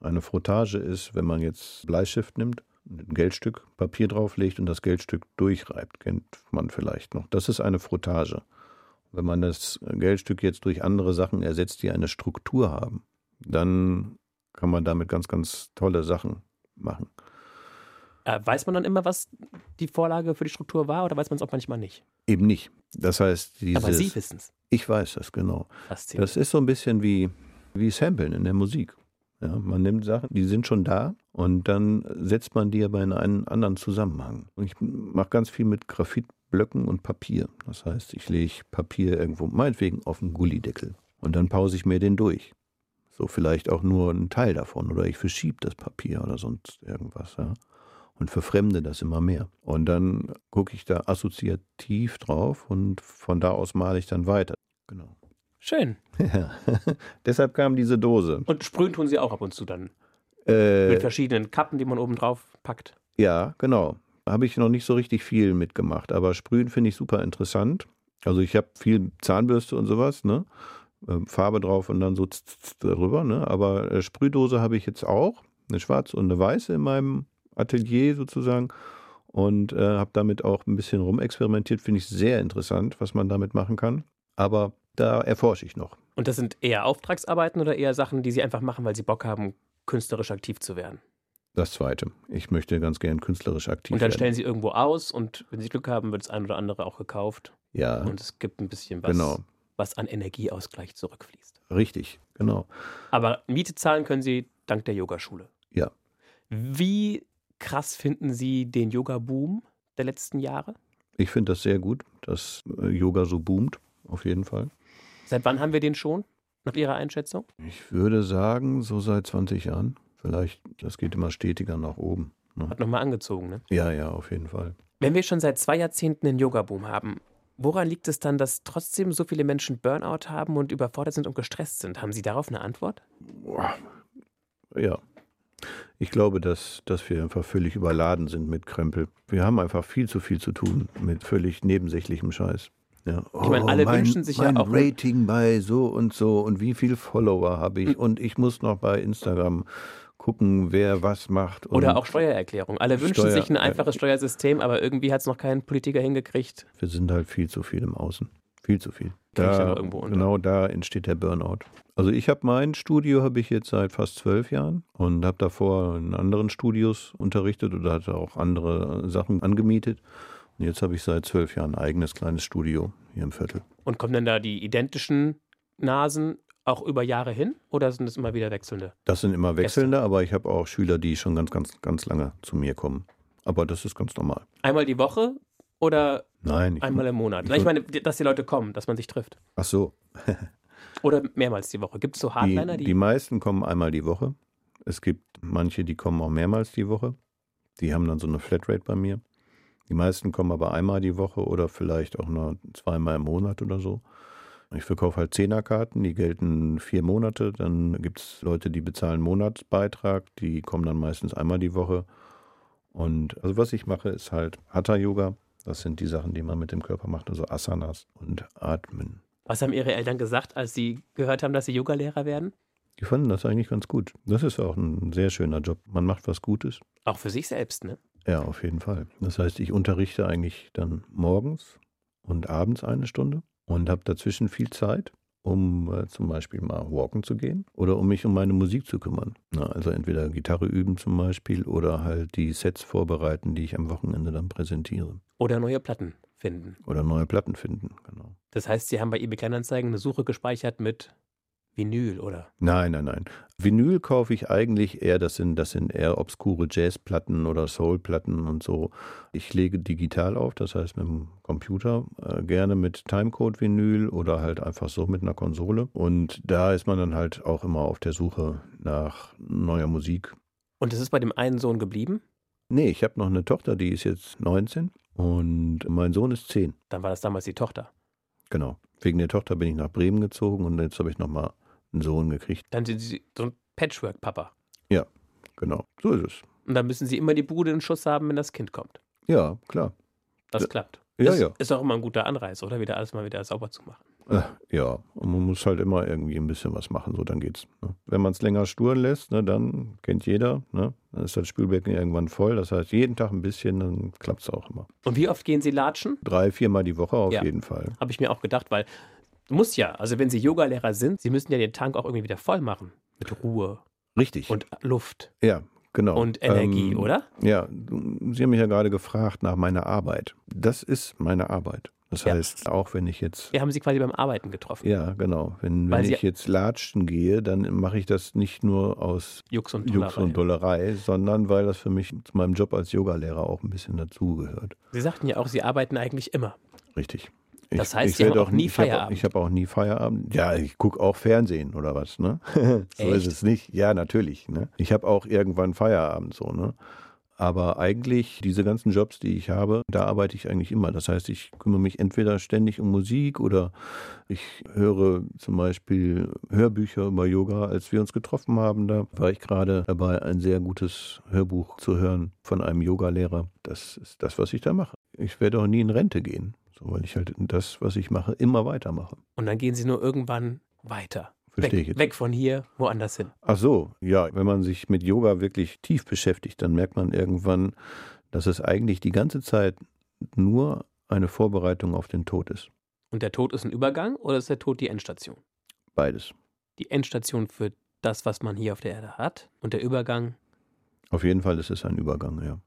Eine Frottage ist, wenn man jetzt Bleistift nimmt, ein Geldstück Papier drauflegt und das Geldstück durchreibt, kennt man vielleicht noch. Das ist eine Frottage. Wenn man das Geldstück jetzt durch andere Sachen ersetzt, die eine Struktur haben, dann kann man damit ganz, ganz tolle Sachen machen. Äh, weiß man dann immer, was die Vorlage für die Struktur war oder weiß man es auch manchmal nicht? Eben nicht. Das heißt, dieses, Aber Sie wissen es. Ich weiß das, genau. Faszinierend. Das ist so ein bisschen wie, wie Samplen in der Musik. Ja, man nimmt Sachen, die sind schon da und dann setzt man die aber in einen anderen Zusammenhang. Und ich mache ganz viel mit Graphitblöcken und Papier. Das heißt, ich lege Papier irgendwo, meinetwegen auf einen Gullideckel. Und dann pause ich mir den durch. So vielleicht auch nur einen Teil davon. Oder ich verschiebe das Papier oder sonst irgendwas. Ja. Und verfremde das immer mehr. Und dann gucke ich da assoziativ drauf und von da aus male ich dann weiter. Genau. Schön. Ja. Deshalb kam diese Dose. Und sprühen tun Sie auch ab und zu dann. Äh, Mit verschiedenen Kappen, die man oben drauf packt. Ja, genau. Habe ich noch nicht so richtig viel mitgemacht, aber Sprühen finde ich super interessant. Also ich habe viel Zahnbürste und sowas, ne? Ähm, Farbe drauf und dann so darüber, ne? Aber äh, Sprühdose habe ich jetzt auch, eine schwarze und eine weiße in meinem Atelier sozusagen und äh, habe damit auch ein bisschen rumexperimentiert. Finde ich sehr interessant, was man damit machen kann. Aber da erforsche ich noch. Und das sind eher Auftragsarbeiten oder eher Sachen, die Sie einfach machen, weil Sie Bock haben, künstlerisch aktiv zu werden? Das zweite. Ich möchte ganz gern künstlerisch aktiv Und dann werden. stellen Sie irgendwo aus und wenn Sie Glück haben, wird das ein oder andere auch gekauft. Ja, Und es gibt ein bisschen was, genau. was an Energieausgleich zurückfließt. Richtig, genau. Aber Miete zahlen können Sie dank der Yogaschule. Ja. Wie krass finden Sie den Yoga-Boom der letzten Jahre? Ich finde das sehr gut, dass äh, Yoga so boomt, auf jeden Fall. Seit wann haben wir den schon, nach Ihrer Einschätzung? Ich würde sagen, so seit 20 Jahren. Vielleicht, das geht immer stetiger nach oben. Ne? Hat nochmal angezogen, ne? Ja, ja, auf jeden Fall. Wenn wir schon seit zwei Jahrzehnten einen Yoga-Boom haben, woran liegt es dann, dass trotzdem so viele Menschen Burnout haben und überfordert sind und gestresst sind? Haben Sie darauf eine Antwort? Ja. Ich glaube, dass, dass wir einfach völlig überladen sind mit Krempel. Wir haben einfach viel zu viel zu tun mit völlig nebensächlichem Scheiß. Ja. Ich meine, alle Oh, mein, wünschen sich ja mein auch- Rating bei so und so und wie viele Follower habe ich und ich muss noch bei Instagram gucken, wer was macht. Oder auch Steuererklärung. Alle wünschen Steuer- sich ein einfaches Steuersystem, aber irgendwie hat es noch kein Politiker hingekriegt. Wir sind halt viel zu viel im Außen. Viel zu viel. Da, irgendwo unter. genau da entsteht der Burnout. Also ich habe mein Studio habe ich jetzt seit fast zwölf Jahren und habe davor in anderen Studios unterrichtet oder hatte auch andere Sachen angemietet. Und jetzt habe ich seit zwölf Jahren ein eigenes kleines Studio hier im Viertel. Und kommen dann da die identischen Nasen auch über Jahre hin oder sind es immer wieder wechselnde? Das sind immer wechselnde, aber ich habe auch Schüler, die schon ganz, ganz, ganz lange zu mir kommen. Aber das ist ganz normal. Einmal die Woche oder Nein, einmal im Monat? ich Ich meine, dass die Leute kommen, dass man sich trifft. ach so. Oder mehrmals die Woche. Gibt es so Die, Hardliner, die, die meisten kommen einmal die Woche. Es gibt manche, die kommen auch mehrmals die Woche. Die haben dann so eine Flatrate bei mir. Die meisten kommen aber einmal die Woche oder vielleicht auch nur zweimal im Monat oder so. Ich verkaufe halt Zehnerkarten, die gelten vier Monate. Dann gibt es Leute, die bezahlen Monatsbeitrag, die kommen dann meistens einmal die Woche. Und also was ich mache, ist halt Hatha-Yoga. Das sind die Sachen, die man mit dem Körper macht, also Asanas und Atmen. Was haben Ihre Eltern gesagt, als Sie gehört haben, dass Sie Yogalehrer werden? Die fanden das eigentlich ganz gut. Das ist auch ein sehr schöner Job. Man macht was Gutes. Auch für sich selbst, ne? Ja, auf jeden Fall. Das heißt, ich unterrichte eigentlich dann morgens und abends eine Stunde und habe dazwischen viel Zeit, um äh, zum Beispiel mal walken zu gehen oder um mich um meine Musik zu kümmern. Na, also entweder Gitarre üben zum Beispiel oder halt die Sets vorbereiten, die ich am Wochenende dann präsentiere. Oder neue Platten finden. Oder neue Platten finden, genau. Das heißt, Sie haben bei eBay Kleinanzeigen eine Suche gespeichert mit Vinyl, oder? Nein, nein, nein. Vinyl kaufe ich eigentlich eher, das sind, das sind eher obskure Jazzplatten oder Soulplatten und so. Ich lege digital auf, das heißt mit dem Computer, äh, gerne mit Timecode-Vinyl oder halt einfach so mit einer Konsole. Und da ist man dann halt auch immer auf der Suche nach neuer Musik. Und es ist bei dem einen Sohn geblieben? Nee, ich habe noch eine Tochter, die ist jetzt 19 und mein Sohn ist 10. Dann war das damals die Tochter. Genau. Wegen der Tochter bin ich nach Bremen gezogen und jetzt habe ich nochmal einen Sohn gekriegt. Dann sind Sie so ein Patchwork-Papa. Genau, so ist es. Und dann müssen Sie immer die Bude in Schuss haben, wenn das Kind kommt. Ja, klar. Das Ja. klappt. Ja, ist, ja. Ist auch immer ein guter Anreiz, oder? Wieder alles mal wieder sauber zu machen. Äh, Ja, und man muss halt immer irgendwie ein bisschen was machen, so dann geht's. Ne? Wenn man es länger sturen lässt, ne, dann kennt jeder, ne? dann ist das Spülbecken irgendwann voll. Das heißt, jeden Tag ein bisschen, dann klappt es auch immer. Und wie oft gehen Sie latschen? Drei, viermal die Woche auf Ja. jeden Fall. Habe ich mir auch gedacht, weil muss ja, also wenn Sie Yogalehrer sind, Sie müssen ja den Tank auch irgendwie wieder voll machen. Mit Ruhe Richtig. und Luft. ja, genau. und Energie, Ähm, oder? Ja, Sie haben mich ja gerade gefragt nach meiner Arbeit. Das ist meine Arbeit. Das Ja. heißt, auch wenn ich jetzt Wir haben sie quasi beim Arbeiten getroffen. Ja, genau. Wenn, wenn ich jetzt latschen gehe, dann mache ich das nicht nur aus Jux und Jux und Dollerei, sondern weil das für mich zu meinem Job als Yogalehrer auch ein bisschen dazugehört. Sie sagten ja auch, Sie arbeiten eigentlich immer. Richtig. Das heißt, Sie werd haben auch nie ich hab Feierabend? Ich habe auch nie Feierabend. Ja, ich gucke auch Fernsehen oder was, ne? so Echt? ist es nicht. Ja, natürlich. Ne? Ich habe auch irgendwann Feierabend so, ne? Aber eigentlich, diese ganzen Jobs, die ich habe, da arbeite ich eigentlich immer. Das heißt, ich kümmere mich entweder ständig um Musik oder ich höre zum Beispiel Hörbücher über Yoga. Als wir uns getroffen haben, da war ich gerade dabei, ein sehr gutes Hörbuch zu hören von einem Yogalehrer. Das ist das, was ich da mache. Ich werde auch nie in Rente gehen, so, weil ich halt das, was ich mache, immer weitermache. Und dann gehen Sie nur irgendwann weiter. Verstehe weg, ich jetzt. weg von hier, woanders hin. Ach so, ja, wenn man sich mit Yoga wirklich tief beschäftigt, dann merkt man irgendwann, dass es eigentlich die ganze Zeit nur eine Vorbereitung auf den Tod ist. Und der Tod ist ein Übergang oder ist der Tod die Endstation? Beides. Die Endstation für das, was man hier auf der Erde hat und der Übergang Auf jeden Fall ist es ein Übergang, ja.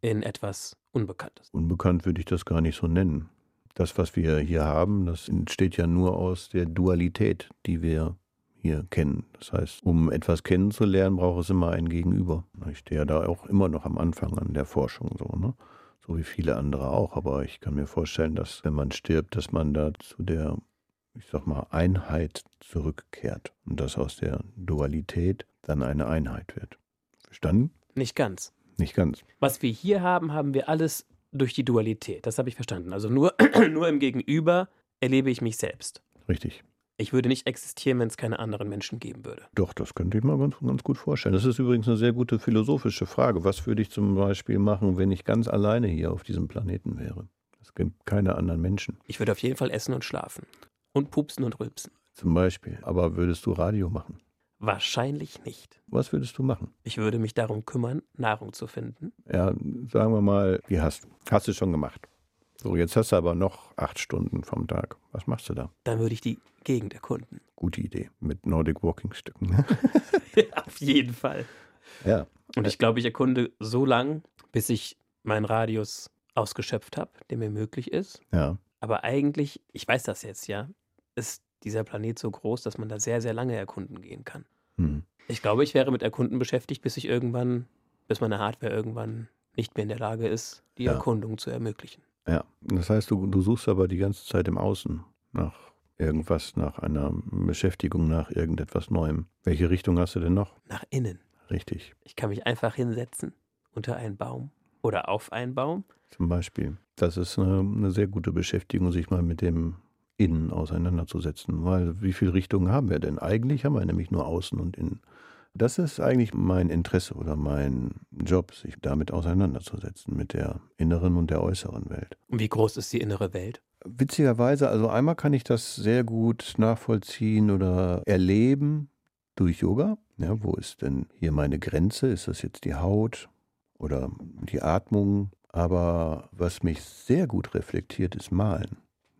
in etwas Unbekanntes. Unbekannt würde ich das gar nicht so nennen. Das, was wir hier haben, das entsteht ja nur aus der Dualität, die wir hier kennen. Das heißt, um etwas kennenzulernen, braucht es immer ein Gegenüber. Ich stehe ja da auch immer noch am Anfang an der Forschung so, ne? So wie viele andere auch. Aber ich kann mir vorstellen, dass wenn man stirbt, dass man da zu der, ich sag mal, Einheit zurückkehrt. Und dass aus der Dualität dann eine Einheit wird. Verstanden? Nicht ganz. Nicht ganz. Was wir hier haben, haben wir alles durch die Dualität. Das habe ich verstanden. Also nur, nur im Gegenüber erlebe ich mich selbst. Richtig. Ich würde nicht existieren, wenn es keine anderen Menschen geben würde. Doch, das könnte ich mir ganz, ganz gut vorstellen. Das ist übrigens eine sehr gute philosophische Frage. Was würde ich zum Beispiel machen, wenn ich ganz alleine hier auf diesem Planeten wäre? Es gibt keine anderen Menschen. Ich würde auf jeden Fall essen und schlafen. Und pupsen und rülpsen. Zum Beispiel. Aber würdest du Radio machen? Wahrscheinlich nicht. Was würdest du machen? Ich würde mich darum kümmern, Nahrung zu finden. Ja, sagen wir mal, die hast du. Hast du schon gemacht. So, jetzt hast du aber noch acht Stunden vom Tag. Was machst du da? Dann würde ich die Gegend erkunden. Gute Idee. Mit Nordic Walking Stücken. auf jeden Fall. ja. Und ich glaube, ich erkunde so lang, bis ich meinen Radius ausgeschöpft habe, der mir möglich ist. Ja. Aber eigentlich, ich weiß das jetzt ja, ist dieser Planet so groß, dass man da sehr, sehr lange erkunden gehen kann. Hm. Ich glaube, ich wäre mit Erkunden beschäftigt, bis ich irgendwann, bis meine Hardware irgendwann nicht mehr in der Lage ist, die Ja. Erkundung zu ermöglichen. Ja. Das heißt, du, du suchst aber die ganze Zeit im Außen nach irgendwas, nach einer Beschäftigung, nach irgendetwas Neuem. Welche Richtung hast du denn noch? Nach innen. Richtig. Ich kann mich einfach hinsetzen unter einen Baum oder auf einen Baum. Zum Beispiel. Das ist eine, eine sehr gute Beschäftigung, sich mal mit dem Innen auseinanderzusetzen. Weil wie viele Richtungen haben wir denn? Eigentlich haben wir nämlich nur Außen und Innen. Das ist eigentlich mein Interesse oder mein Job, sich damit auseinanderzusetzen, mit der inneren und der äußeren Welt. Und wie groß ist die innere Welt? Witzigerweise, also einmal kann ich das sehr gut nachvollziehen oder erleben durch Yoga. Ja, wo ist denn hier meine Grenze? Ist das jetzt die Haut oder die Atmung? Aber was mich sehr gut reflektiert, ist Malen.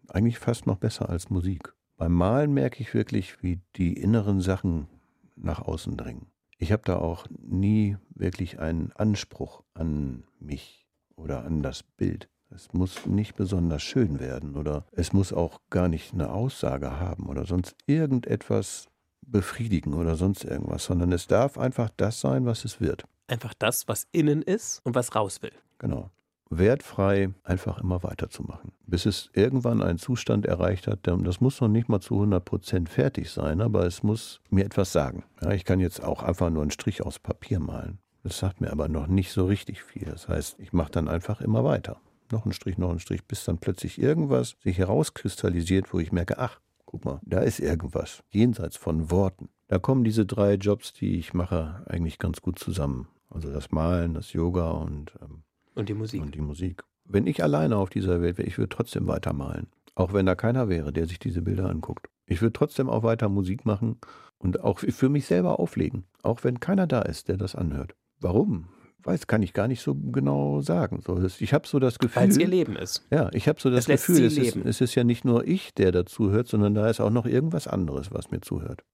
Eigentlich fast noch besser als Musik. Beim Malen merke ich wirklich, wie die inneren Sachen nach außen dringen. Ich habe da auch nie wirklich einen Anspruch an mich oder an das Bild. Es muss nicht besonders schön werden oder es muss auch gar nicht eine Aussage haben oder sonst irgendetwas befriedigen oder sonst irgendwas, sondern es darf einfach das sein, was es wird. Einfach das, was innen ist und was raus will. Genau. Wertfrei einfach immer weiterzumachen. Bis es irgendwann einen Zustand erreicht hat, das muss noch nicht mal zu 100% fertig sein, aber es muss mir etwas sagen. Ja, ich kann jetzt auch einfach nur einen Strich aus Papier malen. Das sagt mir aber noch nicht so richtig viel. Das heißt, ich mache dann einfach immer weiter. Noch ein Strich, noch ein Strich, bis dann plötzlich irgendwas sich herauskristallisiert, wo ich merke, ach, guck mal, da ist irgendwas, jenseits von Worten. Da kommen diese drei Jobs, die ich mache, eigentlich ganz gut zusammen. Also das Malen, das Yoga und ähm, Und die Musik. und die Musik. Wenn ich alleine auf dieser Welt wäre, ich würde trotzdem weitermalen. Auch wenn da keiner wäre, der sich diese Bilder anguckt. Ich würde trotzdem auch weiter Musik machen und auch für mich selber auflegen. Auch wenn keiner da ist, der das anhört. Warum? Weiß, kann ich gar nicht so genau sagen. So, ich habe so das Gefühl. Weil es ihr Leben ist. Ja, ich habe so das lässt Gefühl, es ist, es ist ja nicht nur ich, der dazu hört, sondern da ist auch noch irgendwas anderes, was mir zuhört.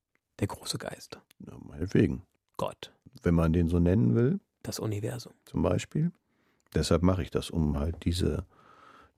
Der große Geist. Ja, meinetwegen. Gott. Wenn man den so nennen will. das Universum. Zum Beispiel. Deshalb mache ich das, um halt diese,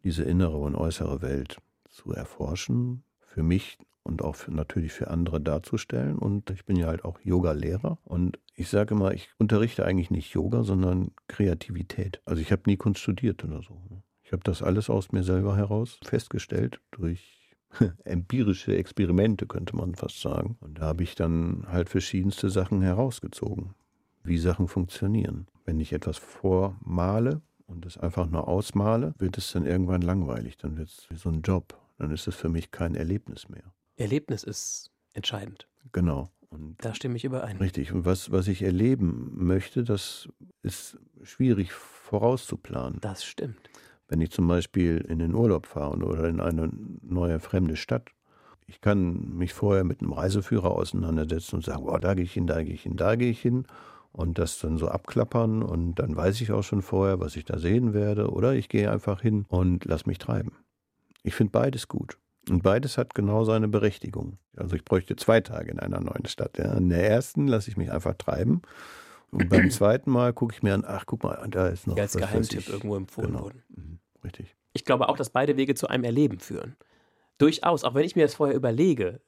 diese innere und äußere Welt zu erforschen, für mich und auch für, natürlich für andere darzustellen. Und ich bin ja halt auch Yoga-Lehrer. Und ich sage immer, ich unterrichte eigentlich nicht Yoga, sondern Kreativität. Also ich habe nie Kunst studiert oder so. Ne? Ich habe das alles aus mir selber heraus festgestellt durch empirische Experimente, könnte man fast sagen. Und da habe ich dann halt verschiedenste Sachen herausgezogen, wie Sachen funktionieren. Wenn ich etwas vormale und es einfach nur ausmale, wird es dann irgendwann langweilig. Dann wird es wie so ein Job. Dann ist es für mich kein Erlebnis mehr. Erlebnis ist entscheidend. Genau. Und da stimme ich überein. Richtig. Und was, was ich erleben möchte, das ist schwierig vorauszuplanen. Das stimmt. Wenn ich zum Beispiel in den Urlaub fahre oder in eine neue fremde Stadt, ich kann mich vorher mit einem Reiseführer auseinandersetzen und sagen, boah, da gehe ich hin, da gehe ich hin, da gehe ich hin und das dann so abklappern und dann weiß ich auch schon vorher, was ich da sehen werde oder ich gehe einfach hin und lass mich treiben. Ich finde beides gut. Und beides hat genau seine Berechtigung. Also ich bräuchte zwei Tage in einer neuen Stadt. Ja. In der ersten lasse ich mich einfach treiben. Und beim zweiten Mal gucke ich mir an, ach guck mal, da ist noch. Ja, als Geheimtipp irgendwo empfohlen genau. worden. Mhm, richtig. Ich glaube auch, dass beide Wege zu einem Erleben führen. Durchaus, auch wenn ich mir das vorher überlege,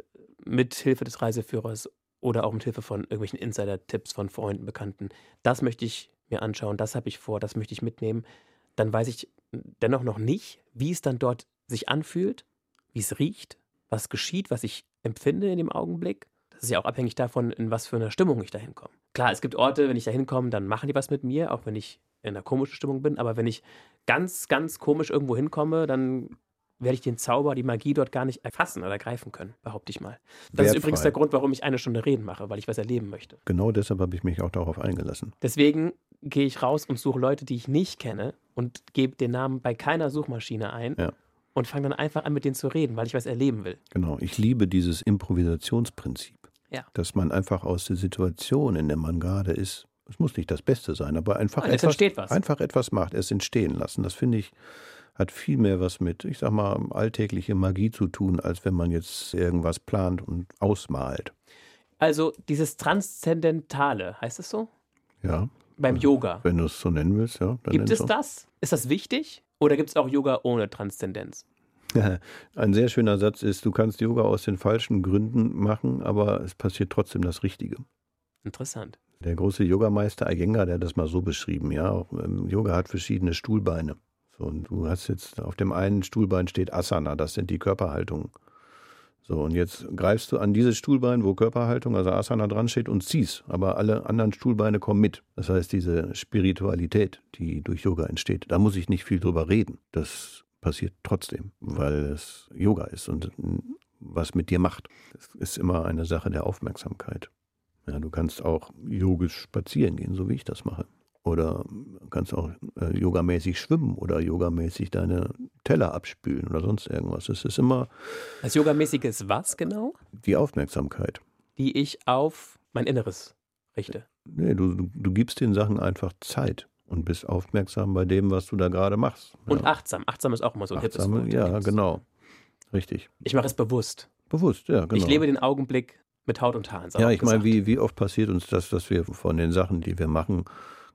mit Hilfe des Reiseführers oder auch mit Hilfe von irgendwelchen Insider-Tipps von Freunden, Bekannten, das möchte ich mir anschauen, das habe ich vor, das möchte ich mitnehmen, dann weiß ich dennoch noch nicht, wie es dann dort sich anfühlt wie es riecht, was geschieht, was ich empfinde in dem Augenblick. Das ist ja auch abhängig davon, in was für einer Stimmung ich da hinkomme. Klar, es gibt Orte, wenn ich da hinkomme, dann machen die was mit mir, auch wenn ich in einer komischen Stimmung bin. Aber wenn ich ganz, ganz komisch irgendwo hinkomme, dann werde ich den Zauber, die Magie dort gar nicht erfassen oder greifen können, behaupte ich mal. Das Wertfrei. ist übrigens der Grund, warum ich eine Stunde reden mache, weil ich was erleben möchte. Genau deshalb habe ich mich auch darauf eingelassen. Deswegen gehe ich raus und suche Leute, die ich nicht kenne und gebe den Namen bei keiner Suchmaschine ein. Ja und fange dann einfach an, mit denen zu reden, weil ich was erleben will. Genau, ich liebe dieses Improvisationsprinzip. Ja. Dass man einfach aus der Situation, in der man gerade ist, es muss nicht das Beste sein, aber einfach, Nein, etwas, was. einfach etwas macht, es entstehen lassen. Das finde ich, hat viel mehr was mit, ich sag mal, alltägliche Magie zu tun, als wenn man jetzt irgendwas plant und ausmalt. Also dieses Transzendentale, heißt es so? Ja. Beim Yoga. Wenn du es so nennen willst, ja. Gibt es so. das? Ist das wichtig? Oder gibt es auch Yoga ohne Transzendenz? Ein sehr schöner Satz ist, du kannst Yoga aus den falschen Gründen machen, aber es passiert trotzdem das Richtige. Interessant. Der große Yogameister Iyengar, der hat das mal so beschrieben, ja, auch, ähm, Yoga hat verschiedene Stuhlbeine. So, und du hast jetzt auf dem einen Stuhlbein steht Asana, das sind die Körperhaltungen. So, und jetzt greifst du an dieses Stuhlbein, wo Körperhaltung, also Asana dran steht und ziehst, aber alle anderen Stuhlbeine kommen mit. Das heißt, diese Spiritualität, die durch Yoga entsteht, da muss ich nicht viel drüber reden. Das passiert trotzdem, weil es Yoga ist und was mit dir macht. Das ist immer eine Sache der Aufmerksamkeit. Ja, du kannst auch yogisch spazieren gehen, so wie ich das mache. Oder kannst auch äh, yogamäßig schwimmen oder yogamäßig deine Teller abspülen oder sonst irgendwas. Es ist immer. Das yogamäßige ist was genau? Die Aufmerksamkeit. Die ich auf mein Inneres richte. Nee, du, du, du gibst den Sachen einfach Zeit und bist aufmerksam bei dem, was du da gerade machst. Ja. Und achtsam. Achtsam ist auch immer so ein achtsam, hippes Wort. Ja, genau. Richtig. Ich mache es bewusst. Bewusst, ja, genau. Ich lebe den Augenblick mit Haut und Haaren. Ja, ich meine, wie, wie oft passiert uns das, dass wir von den Sachen, die wir machen,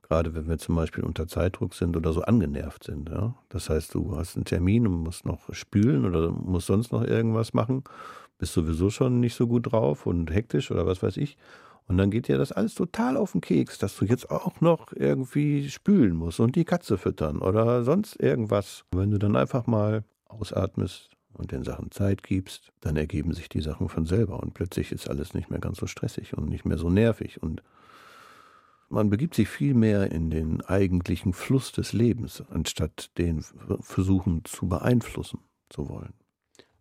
gerade wenn wir zum Beispiel unter Zeitdruck sind oder so angenervt sind. Ja? Das heißt, du hast einen Termin und musst noch spülen oder musst sonst noch irgendwas machen, bist sowieso schon nicht so gut drauf und hektisch oder was weiß ich. Und dann geht dir das alles total auf den Keks, dass du jetzt auch noch irgendwie spülen musst und die Katze füttern oder sonst irgendwas. Wenn du dann einfach mal ausatmest und den Sachen Zeit gibst, dann ergeben sich die Sachen von selber und plötzlich ist alles nicht mehr ganz so stressig und nicht mehr so nervig und man begibt sich viel mehr in den eigentlichen Fluss des Lebens, anstatt den versuchen zu beeinflussen zu wollen.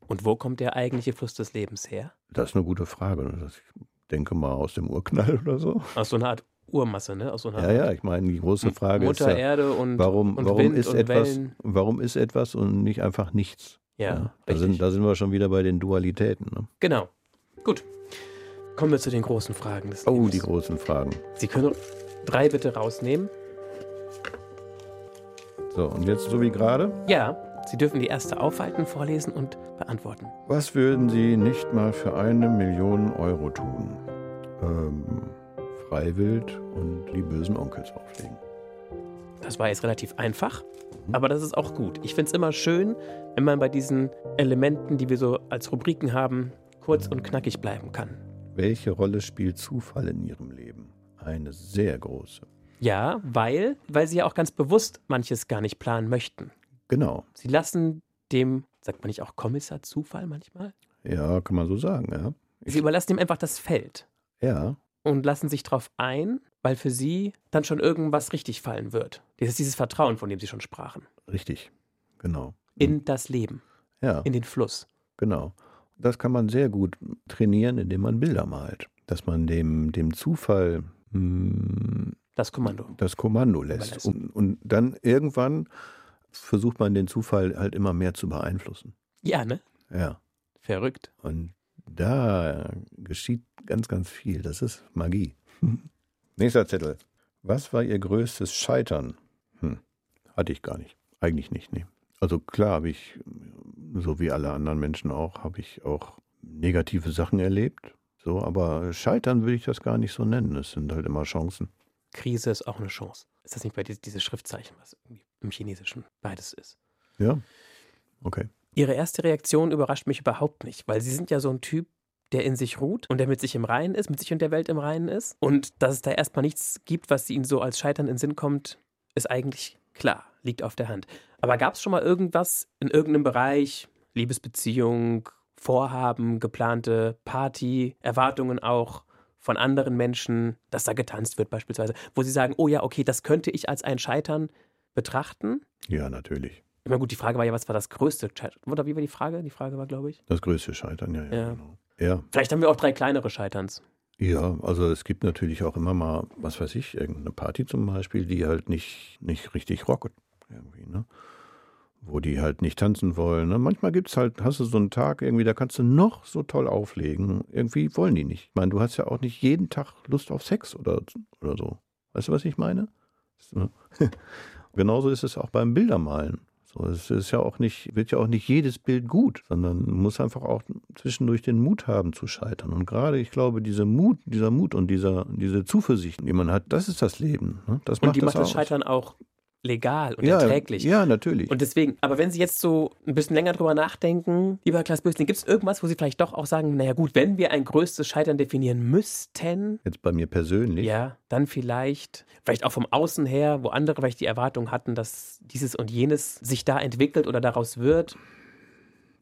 Und wo kommt der eigentliche Fluss des Lebens her? Das ist eine gute Frage. Ich denke mal aus dem Urknall oder so. Aus so einer Art Urmasse, ne? Aus so einer ja, ja, ich meine, die große Frage Mutter ist ja, Erde und, warum, und warum Wind ist und etwas, Wellen. warum ist etwas und nicht einfach nichts? Ja, ja da, sind, da sind wir schon wieder bei den Dualitäten. Ne? Genau. Gut. Kommen wir zu den großen Fragen des Oh, Lebens. die großen Fragen. Sie können drei bitte rausnehmen. So, und jetzt so wie gerade? Ja, Sie dürfen die erste aufhalten, vorlesen und beantworten. Was würden Sie nicht mal für eine Million Euro tun? Ähm, Freiwild und die bösen Onkels auflegen. Das war jetzt relativ einfach, Mhm. aber das ist auch gut. Ich finde es immer schön, wenn man bei diesen Elementen, die wir so als Rubriken haben, kurz und knackig bleiben kann. Welche Rolle spielt Zufall in Ihrem Leben? Eine sehr große. Ja, weil, weil sie ja auch ganz bewusst manches gar nicht planen möchten. Genau. Sie lassen dem, sagt man nicht auch Kommissar Zufall manchmal? Ja, kann man so sagen, ja. Sie überlassen ihm einfach das Feld Ja, und lassen sich darauf ein, weil für sie dann schon irgendwas richtig fallen wird. Das ist dieses Vertrauen, von dem sie schon sprachen. richtig. Genau. In das Leben, Ja, in den Fluss. genau. Das kann man sehr gut trainieren, indem man Bilder malt. Dass man dem, dem Zufall mh, Das Kommando. das Kommando lässt. Und, und dann irgendwann versucht man den Zufall halt immer mehr zu beeinflussen. Ja, ne? Ja. Verrückt. Und da geschieht ganz, ganz viel. Das ist Magie. Nächster Zettel. Was war Ihr größtes Scheitern? Hm. Hatte ich gar nicht. Eigentlich nicht, nee. Also klar habe ich, so wie alle anderen Menschen auch, habe ich auch negative Sachen erlebt. So, aber Scheitern würde ich das gar nicht so nennen. Es sind halt immer Chancen. Krise ist auch eine Chance. Ist das nicht bei diese Schriftzeichen, was irgendwie im Chinesischen beides ist? Ja. Okay. Ihre erste Reaktion überrascht mich überhaupt nicht, weil Sie sind ja so ein Typ, der in sich ruht und der mit sich im Reinen ist, mit sich und der Welt im Reinen ist. Und dass es da erstmal nichts gibt, was Ihnen so als Scheitern in den Sinn kommt, ist eigentlich klar, liegt auf der Hand. Aber gab es schon mal irgendwas in irgendeinem Bereich, Liebesbeziehung, Vorhaben, geplante Party, Erwartungen auch von anderen Menschen, dass da getanzt wird beispielsweise, wo Sie sagen, oh ja, okay, das könnte ich als ein Scheitern betrachten? Ja, natürlich. Ich meine, gut, die Frage war ja, was war das größte Scheitern? Oder wie war die Frage? Die Frage war, glaube ich. Das größte Scheitern, ja, ja. Ja. Genau. Ja, Vielleicht haben wir auch drei kleinere Scheiterns. Ja, also es gibt natürlich auch immer mal, was weiß ich, irgendeine Party zum Beispiel, die halt nicht, nicht richtig rockt. Irgendwie, ne? Wo die halt nicht tanzen wollen. Ne? Manchmal gibt's halt, hast du so einen Tag irgendwie, da kannst du noch so toll auflegen. Irgendwie wollen die nicht. Ich meine, du hast ja auch nicht jeden Tag Lust auf Sex oder, oder so. Weißt du, was ich meine? So. Genauso ist es auch beim Bildermalen. So, es ist ja auch nicht, wird ja auch nicht jedes Bild gut, sondern man muss einfach auch zwischendurch den Mut haben zu scheitern. Und gerade, ich glaube, dieser Mut, dieser Mut und dieser, diese Zuversicht, die man hat, das ist das Leben. Ne? Das Und macht die das macht das. Scheitern auch legal und ja, erträglich. Ja, natürlich. Und deswegen, aber wenn Sie jetzt so ein bisschen länger drüber nachdenken, lieber Klaas Bösling, gibt es irgendwas, wo Sie vielleicht doch auch sagen, naja gut, wenn wir ein größtes Scheitern definieren müssten, Jetzt bei mir persönlich. ja, dann vielleicht, vielleicht auch vom Außen her, wo andere vielleicht die Erwartung hatten, dass dieses und jenes sich da entwickelt oder daraus wird.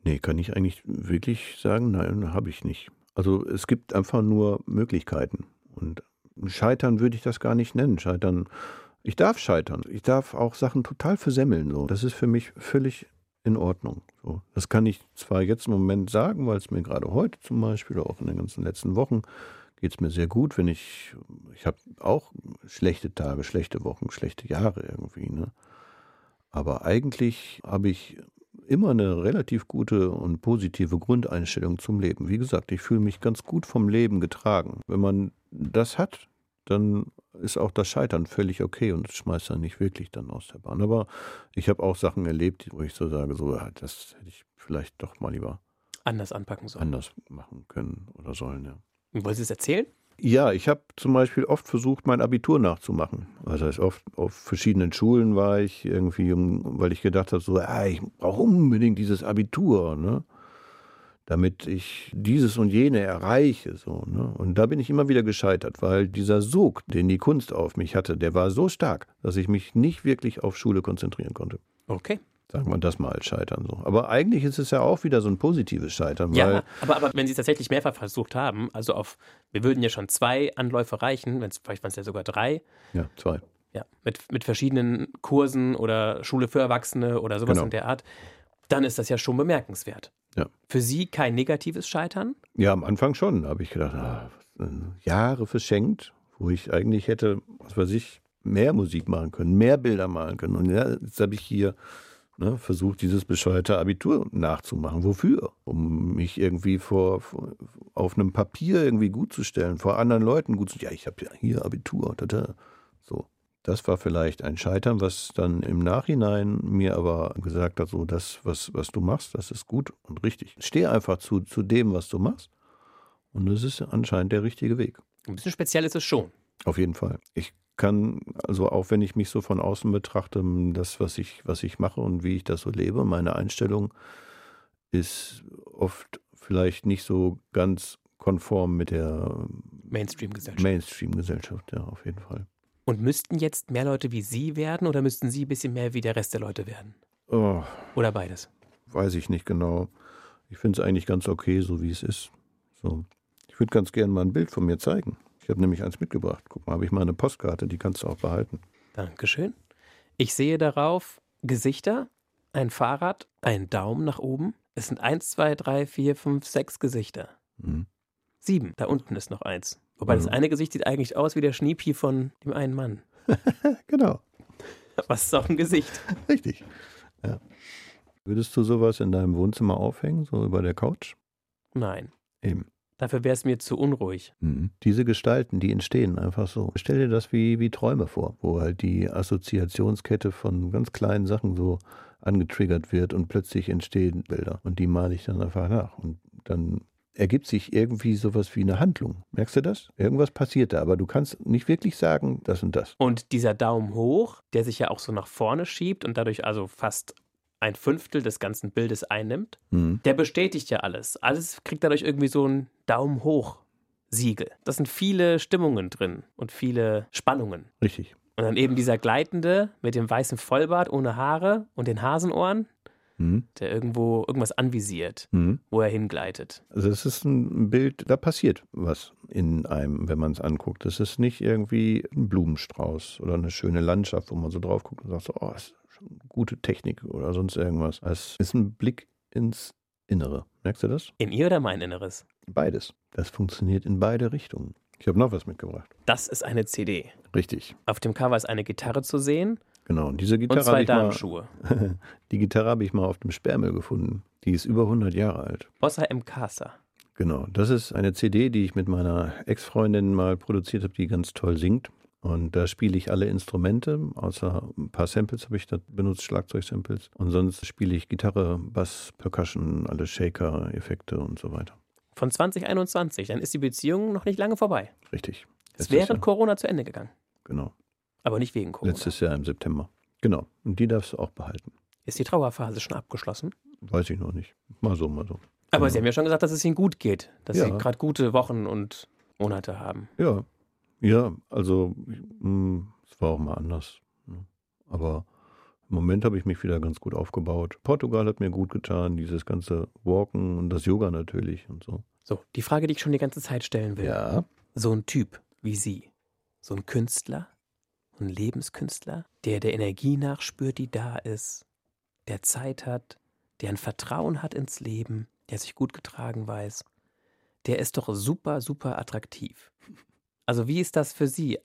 Nee, kann ich eigentlich wirklich sagen, nein, habe ich nicht. Also es gibt einfach nur Möglichkeiten. Und scheitern würde ich das gar nicht nennen. Scheitern, ich darf scheitern. Ich darf auch Sachen total versemmeln. So. Das ist für mich völlig in Ordnung. So. Das kann ich zwar jetzt im Moment sagen, weil es mir gerade heute zum Beispiel oder auch in den ganzen letzten Wochen geht es mir sehr gut, wenn ich, ich habe auch schlechte Tage, schlechte Wochen, schlechte Jahre irgendwie. Ne? Aber eigentlich habe ich immer eine relativ gute und positive Grundeinstellung zum Leben. Wie gesagt, ich fühle mich ganz gut vom Leben getragen. Wenn man das hat, dann ist auch das Scheitern völlig okay und schmeißt dann nicht wirklich dann aus der Bahn. Aber ich habe auch Sachen erlebt, wo ich so sage, so, das hätte ich vielleicht doch mal lieber Anders anpacken sollen. anders machen können oder sollen. Ja. Wollen Sie es erzählen? Ja, ich habe zum Beispiel oft versucht, mein Abitur nachzumachen. Also heißt oft auf verschiedenen Schulen war ich irgendwie, weil ich gedacht habe, so, ah, ich brauche unbedingt dieses Abitur, ne? Damit ich dieses und jene erreiche. So, ne? Und da bin ich immer wieder gescheitert, weil dieser Sog, den die Kunst auf mich hatte, der war so stark, dass ich mich nicht wirklich auf Schule konzentrieren konnte. Okay. Sagen wir das mal als Scheitern so. Aber eigentlich ist es ja auch wieder so ein positives Scheitern, weil Ja, aber, aber wenn Sie es tatsächlich mehrfach versucht haben, also auf, wir würden ja schon zwei Anläufe reichen, wenn's, vielleicht waren es ja sogar drei, ja, zwei. ja, mit, mit verschiedenen Kursen oder Schule für Erwachsene oder sowas Genau. in der Art, dann ist das ja schon bemerkenswert. Ja. Für Sie kein negatives Scheitern? Ja, am Anfang schon. Da habe ich gedacht, ah, Jahre verschenkt, wo ich eigentlich hätte, was weiß ich, mehr Musik machen können, mehr Bilder malen können. Und ja, jetzt habe ich hier ne, versucht, dieses bescheuerte Abitur nachzumachen. Wofür? Um mich irgendwie vor, vor auf einem Papier irgendwie gut zu stellen, vor anderen Leuten gut zu Ja, ich habe ja hier Abitur. Tada. So. Das war vielleicht ein Scheitern, was dann im Nachhinein mir aber gesagt hat, so das, was, was du machst, das ist gut und richtig. Steh einfach zu, zu dem, was du machst. Und das ist anscheinend der richtige Weg. Ein bisschen speziell ist es schon. Auf jeden Fall. Ich kann, also auch wenn ich mich so von außen betrachte, das, was ich, was ich mache und wie ich das so lebe, meine Einstellung ist oft vielleicht nicht so ganz konform mit der Mainstream-Gesellschaft. Mainstream-Gesellschaft, ja, auf jeden Fall. Und müssten jetzt mehr Leute wie Sie werden oder müssten Sie ein bisschen mehr wie der Rest der Leute werden? Oh, Oder beides? weiß ich nicht genau. Ich finde es eigentlich ganz okay, so wie es ist. So. Ich würde ganz gerne mal ein Bild von mir zeigen. Ich habe nämlich eins mitgebracht. Guck mal, habe ich mal eine Postkarte, die kannst du auch behalten. Dankeschön. Ich sehe darauf Gesichter, ein Fahrrad, einen Daumen nach oben. Es sind eins, zwei, drei, vier, fünf, sechs Gesichter. Mhm. Sieben. Da unten ist noch eins. Wobei das Mhm. eine Gesicht sieht eigentlich aus wie der Schniepi von dem einen Mann. Genau, Was ist auch ein Gesicht? richtig. Ja. Würdest du sowas in deinem Wohnzimmer aufhängen, so über der Couch? Nein. Eben. Dafür wäre es mir zu unruhig. Diese Gestalten, die entstehen einfach so. Stell dir das wie, wie Träume vor, wo halt die Assoziationskette von ganz kleinen Sachen so angetriggert wird und plötzlich entstehen Bilder. Und die male ich dann einfach nach. Und dann ergibt sich irgendwie sowas wie eine Handlung. Merkst du das? Irgendwas passiert da, aber du kannst nicht wirklich sagen, das und das. Und dieser Daumen hoch, der sich ja auch so nach vorne schiebt und dadurch also fast ein Fünftel des ganzen Bildes einnimmt, Mhm. der bestätigt ja alles. Alles kriegt dadurch irgendwie so ein Daumen hoch Siegel. Das sind viele Stimmungen drin und viele Spannungen. Richtig. Und dann eben dieser Gleitende mit dem weißen Vollbart ohne Haare und den Hasenohren, Mhm. der irgendwo irgendwas anvisiert, Mhm. wo er hingleitet. Also es ist ein Bild, da passiert was in einem, wenn man es anguckt. Es ist nicht irgendwie ein Blumenstrauß oder eine schöne Landschaft, wo man so drauf guckt und sagt, so, oh, das ist schon gute Technik oder sonst irgendwas. Es ist ein Blick ins Innere. Merkst du das? In ihr oder mein Inneres? Beides. Das funktioniert in beide Richtungen. Ich habe noch was mitgebracht. Das ist eine CD. Richtig. Auf dem Cover ist eine Gitarre zu sehen Genau. Und diese und Gitarre zwei ich, mal, Damenschuhe. die Gitarre habe ich mal auf dem Sperrmüll gefunden. Die ist über 100 Jahre alt. Bossa M. Casa. Genau, das ist eine CD, die ich mit meiner Ex-Freundin mal produziert habe, die ganz toll singt. Und da spiele ich alle Instrumente, außer ein paar Samples habe ich da benutzt, Schlagzeugsamples. Und sonst spiele ich Gitarre, Bass, Percussion, alle Shaker, Effekte und so weiter. Von 2021. Dann ist die Beziehung noch nicht lange vorbei. Richtig. Es wäre Jahr. Corona zu Ende gegangen. Genau. Aber nicht wegen Corona. Letztes Jahr im September. Genau. Und die darfst du auch behalten. Ist die Trauerphase schon abgeschlossen? Weiß ich noch nicht. Mal so, mal so. Aber Genau. Sie haben ja schon gesagt, dass es Ihnen gut geht. Dass Ja. Sie gerade gute Wochen und Monate haben. Ja, ja, also mh, es war auch mal anders. ne. Aber im Moment habe ich mich wieder ganz gut aufgebaut. Portugal hat mir gut getan, dieses ganze Walken und das Yoga natürlich und so. So, die Frage, die ich schon die ganze Zeit stellen will. Ja. So ein Typ wie Sie, so ein Künstler, ein Lebenskünstler, der der Energie nachspürt, die da ist, der Zeit hat, der ein Vertrauen hat ins Leben, der sich gut getragen weiß, der ist doch super, super attraktiv. Also wie ist das für Sie?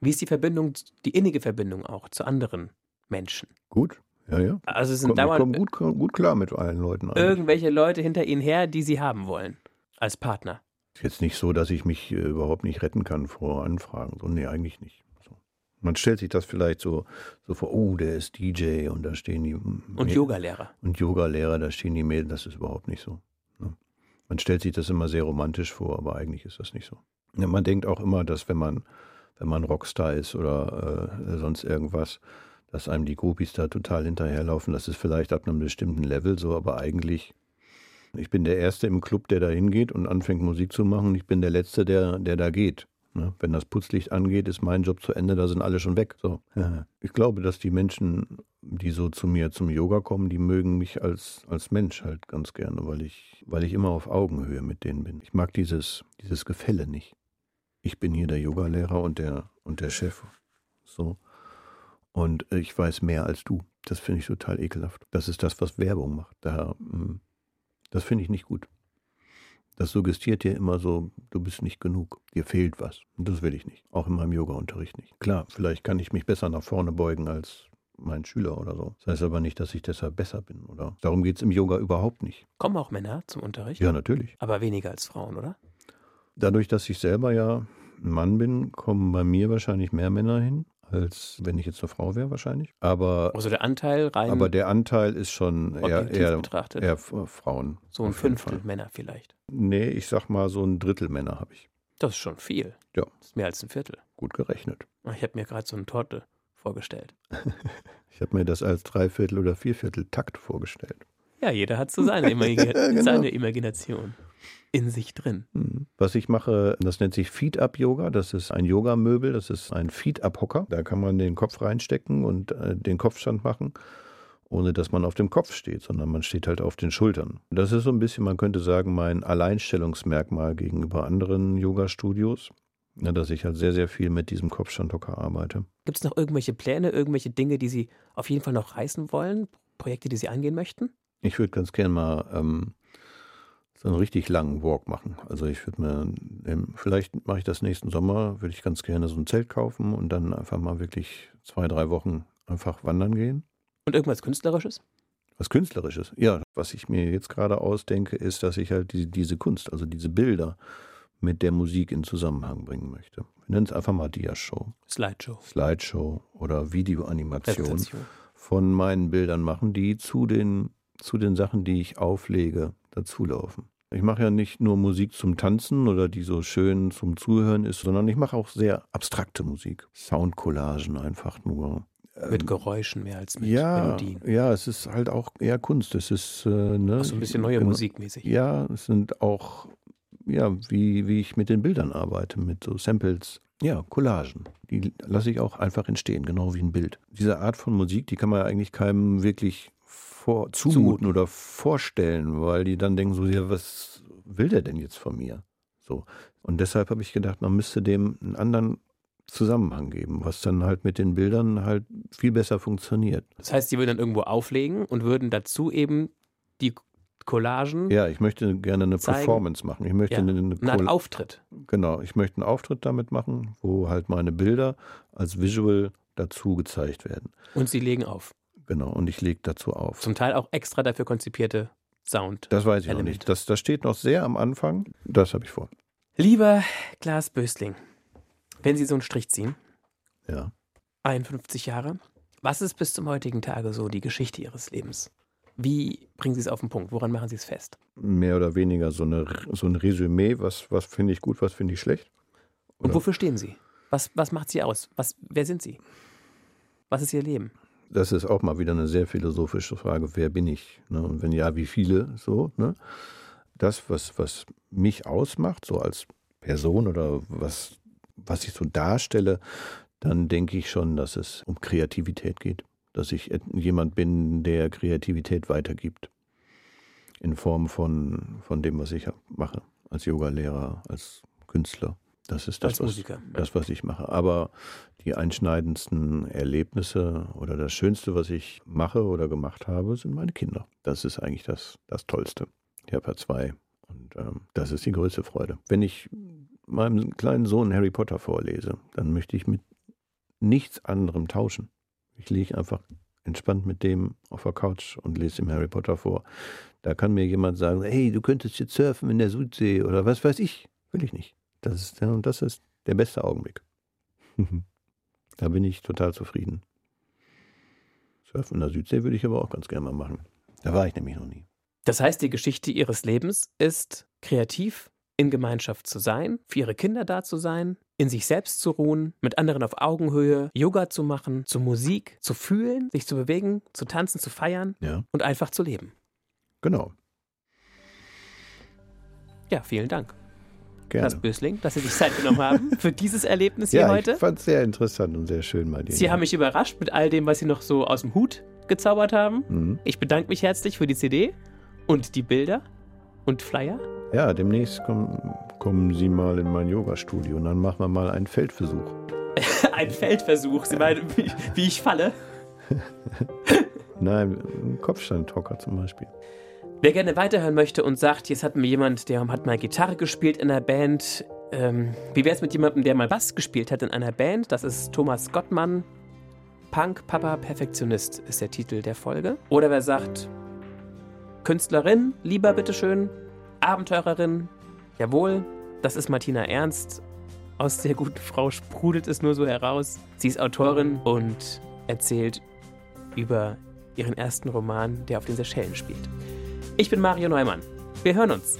Wie ist die Verbindung, die innige Verbindung auch zu anderen Menschen? Gut, ja, ja. Also es sind Komm, ich komme dauernd gut, gut klar mit allen Leuten. eigentlich. irgendwelche Leute hinter Ihnen her, die Sie haben wollen als Partner. Ist jetzt nicht so, dass ich mich äh, überhaupt nicht retten kann vor Anfragen. So, nee, eigentlich nicht. Man stellt sich das vielleicht so, so vor, oh, der ist DJ und da stehen die. Und Yogalehrer. und Yoga-Lehrer, da stehen die Mädels, das ist überhaupt nicht so. ne? Man stellt sich das immer sehr romantisch vor, aber eigentlich ist das nicht so. Man denkt auch immer, dass wenn man, wenn man Rockstar ist oder äh, sonst irgendwas, dass einem die Groupies da total hinterherlaufen. Das ist vielleicht ab einem bestimmten Level so, aber eigentlich, ich bin der Erste im Club, der da hingeht und anfängt Musik zu machen. Ich bin der Letzte, der, der da geht. Ne? Wenn das Putzlicht angeht, ist mein Job zu Ende, da sind alle schon weg. So. Ich glaube, dass die Menschen, die so zu mir zum Yoga kommen, die mögen mich als, als Mensch halt ganz gerne, weil ich, weil ich immer auf Augenhöhe mit denen bin. Ich mag dieses, dieses Gefälle nicht. Ich bin hier der Yogalehrer und der, und der Chef. So. Und ich weiß mehr als du. Das finde ich total ekelhaft. Das ist das, was Werbung macht. Da, mm, das finde ich nicht gut. Das suggestiert dir immer so, du bist nicht genug, dir fehlt was. Und das will ich nicht. Auch in meinem Yoga-Unterricht nicht. Klar, vielleicht kann ich mich besser nach vorne beugen als mein Schüler oder so. Das heißt aber nicht, dass ich deshalb besser bin, oder? Darum geht es im Yoga überhaupt nicht. Kommen auch Männer zum Unterricht? Ja, natürlich. Aber weniger als Frauen, oder? Dadurch, dass ich selber ja ein Mann bin, kommen bei mir wahrscheinlich mehr Männer hin, als wenn ich jetzt eine Frau wäre wahrscheinlich. Aber, Also der Anteil rein aber der Anteil ist schon eher, eher, betrachtet. eher F- Frauen. so ein Fünftel Fall. Männer vielleicht. Nee, ich sag mal so ein Drittel Männer habe ich. Das ist schon viel. Ja. Das ist mehr als ein Viertel. Gut gerechnet. Ich habe mir gerade so eine Torte vorgestellt. Ich habe mir das als Dreiviertel oder Vierviertel Takt vorgestellt. Ja, jeder hat so seine, Imagina Genau. seine Imagination in sich drin. Mhm. Was ich mache, das nennt sich Feed-Up-Yoga. Das ist ein Yogamöbel, das ist ein Feed-Up-Hocker. Da kann man den Kopf reinstecken und äh, den Kopfstand machen, ohne dass man auf dem Kopf steht, sondern man steht halt auf den Schultern. Das ist so ein bisschen, man könnte sagen, mein Alleinstellungsmerkmal gegenüber anderen Yoga-Studios, dass ich halt sehr, sehr viel mit diesem Kopfstandhocker arbeite. Gibt es noch irgendwelche Pläne, irgendwelche Dinge, die Sie auf jeden Fall noch reißen wollen? Projekte, die Sie angehen möchten? Ich würde ganz gerne mal ähm, so einen richtig langen Walk machen. Also ich würde mir, ähm, vielleicht mache ich das nächsten Sommer, würde ich ganz gerne so ein Zelt kaufen und dann einfach mal wirklich zwei, drei Wochen einfach wandern gehen. Und irgendwas Künstlerisches? Was Künstlerisches. Ja, was ich mir jetzt gerade ausdenke, ist, dass ich halt die, diese Kunst, also diese Bilder mit der Musik in Zusammenhang bringen möchte. Wir nennen es einfach mal Dia-Show, Slideshow. Slideshow oder Videoanimation von meinen Bildern machen, die zu den, zu den Sachen, die ich auflege, dazulaufen. Ich mache ja nicht nur Musik zum Tanzen oder die so schön zum Zuhören ist, sondern ich mache auch sehr abstrakte Musik. Soundcollagen einfach nur. Mit Ähm, Geräuschen mehr als mit ja, Melodien. ja, es ist halt auch eher Kunst. Es ist äh, ne, Auch so ein bisschen neue genau. Musik mäßig. Ja, es sind auch, ja, wie, wie ich mit den Bildern arbeite, mit so Samples. Ja, Collagen. Die lasse ich auch einfach entstehen, genau wie ein Bild. Diese Art von Musik, die kann man ja eigentlich keinem wirklich vor, zumuten, Zumuten. oder vorstellen, weil die dann denken so, ja, was will der denn jetzt von mir? So. Und deshalb habe ich gedacht, man müsste dem einen anderen Zusammenhang geben, was dann halt mit den Bildern halt viel besser funktioniert. Das heißt, Sie würden dann irgendwo auflegen und würden dazu eben die Collagen, Ja, ich möchte gerne eine Zeigen. Performance machen. Ich möchte Ja, eine, eine eine Art Auftritt. Genau, ich möchte einen Auftritt damit machen, wo halt meine Bilder als Visual dazu gezeigt werden. Und Sie legen auf. Genau, und ich lege dazu auf. Zum Teil auch extra dafür konzipierte Sound. Das weiß ich noch Elemente. nicht. Das, das steht noch sehr am Anfang. Das habe ich vor. Lieber Klaas Bösling, wenn Sie so einen Strich ziehen, Ja. 51 Jahre, was ist bis zum heutigen Tage so die Geschichte Ihres Lebens? Wie bringen Sie es auf den Punkt? Woran machen Sie es fest? Mehr oder weniger so, eine, so ein Resümee, was, was finde ich gut, was finde ich schlecht. Und Oder- wofür stehen Sie? Was, was macht Sie aus? Was, wer sind Sie? Was ist Ihr Leben? Das ist auch mal wieder eine sehr philosophische Frage, wer bin ich? Ne? Und wenn ja, wie viele? So, ne? Das, was, was mich ausmacht, so als Person oder was, was ich so darstelle, dann denke ich schon, dass es um Kreativität geht. Dass ich jemand bin, der Kreativität weitergibt. In Form von, von dem, was ich mache. Als Yogalehrer, als Künstler. Das ist das, was, das, was ich mache. Aber die einschneidendsten Erlebnisse oder das Schönste, was ich mache oder gemacht habe, sind meine Kinder. Das ist eigentlich das, das Tollste. Ich habe ja zwei. Und ähm, das ist die größte Freude. Wenn ich meinem kleinen Sohn Harry Potter vorlese, dann möchte ich mit nichts anderem tauschen. Ich liege einfach entspannt mit dem auf der Couch und lese ihm Harry Potter vor. Da kann mir jemand sagen, hey, du könntest jetzt surfen in der Südsee oder was weiß ich. Will ich nicht. Das ist, und das ist der beste Augenblick. da bin ich total zufrieden. Surfen in der Südsee würde ich aber auch ganz gerne mal machen. Da war ich nämlich noch nie. Das heißt, die Geschichte Ihres Lebens ist kreativ in Gemeinschaft zu sein, für Ihre Kinder da zu sein, in sich selbst zu ruhen, mit anderen auf Augenhöhe, Yoga zu machen, zu Musik, zu fühlen, sich zu bewegen, zu tanzen, zu feiern Ja, und einfach zu leben. genau. Ja, vielen Dank, Gerne. Klaas Bösling, dass Sie sich Zeit genommen haben für dieses Erlebnis hier ja, heute. ich fand es sehr interessant und sehr schön dir. Sie haben mich überrascht mit all dem, was Sie noch so aus dem Hut gezaubert haben. Mhm. Ich bedanke mich herzlich für die CD und die Bilder und Flyer. Ja, demnächst kommen, kommen Sie mal in mein Yoga-Studio und dann machen wir mal einen Feldversuch. Ein Feldversuch. Sie meinen, wie, wie ich falle. Nein, einen Kopfstandhocker zum Beispiel. Wer gerne weiterhören möchte und sagt, jetzt hat mir jemand, der hat mal Gitarre gespielt in einer Band. Ähm, wie wäre es mit jemandem, der mal Bass gespielt hat in einer Band? Das ist Thomas Gottmann. Punk Papa Perfektionist ist der Titel der Folge. Oder wer sagt, Künstlerin, lieber bitteschön, Abenteurerin, jawohl, das ist Martina Ernst. Aus der guten Frau sprudelt es nur so heraus. Sie ist Autorin und erzählt über ihren ersten Roman, der auf den Seychellen spielt. Ich bin Mario Neumann. Wir hören uns.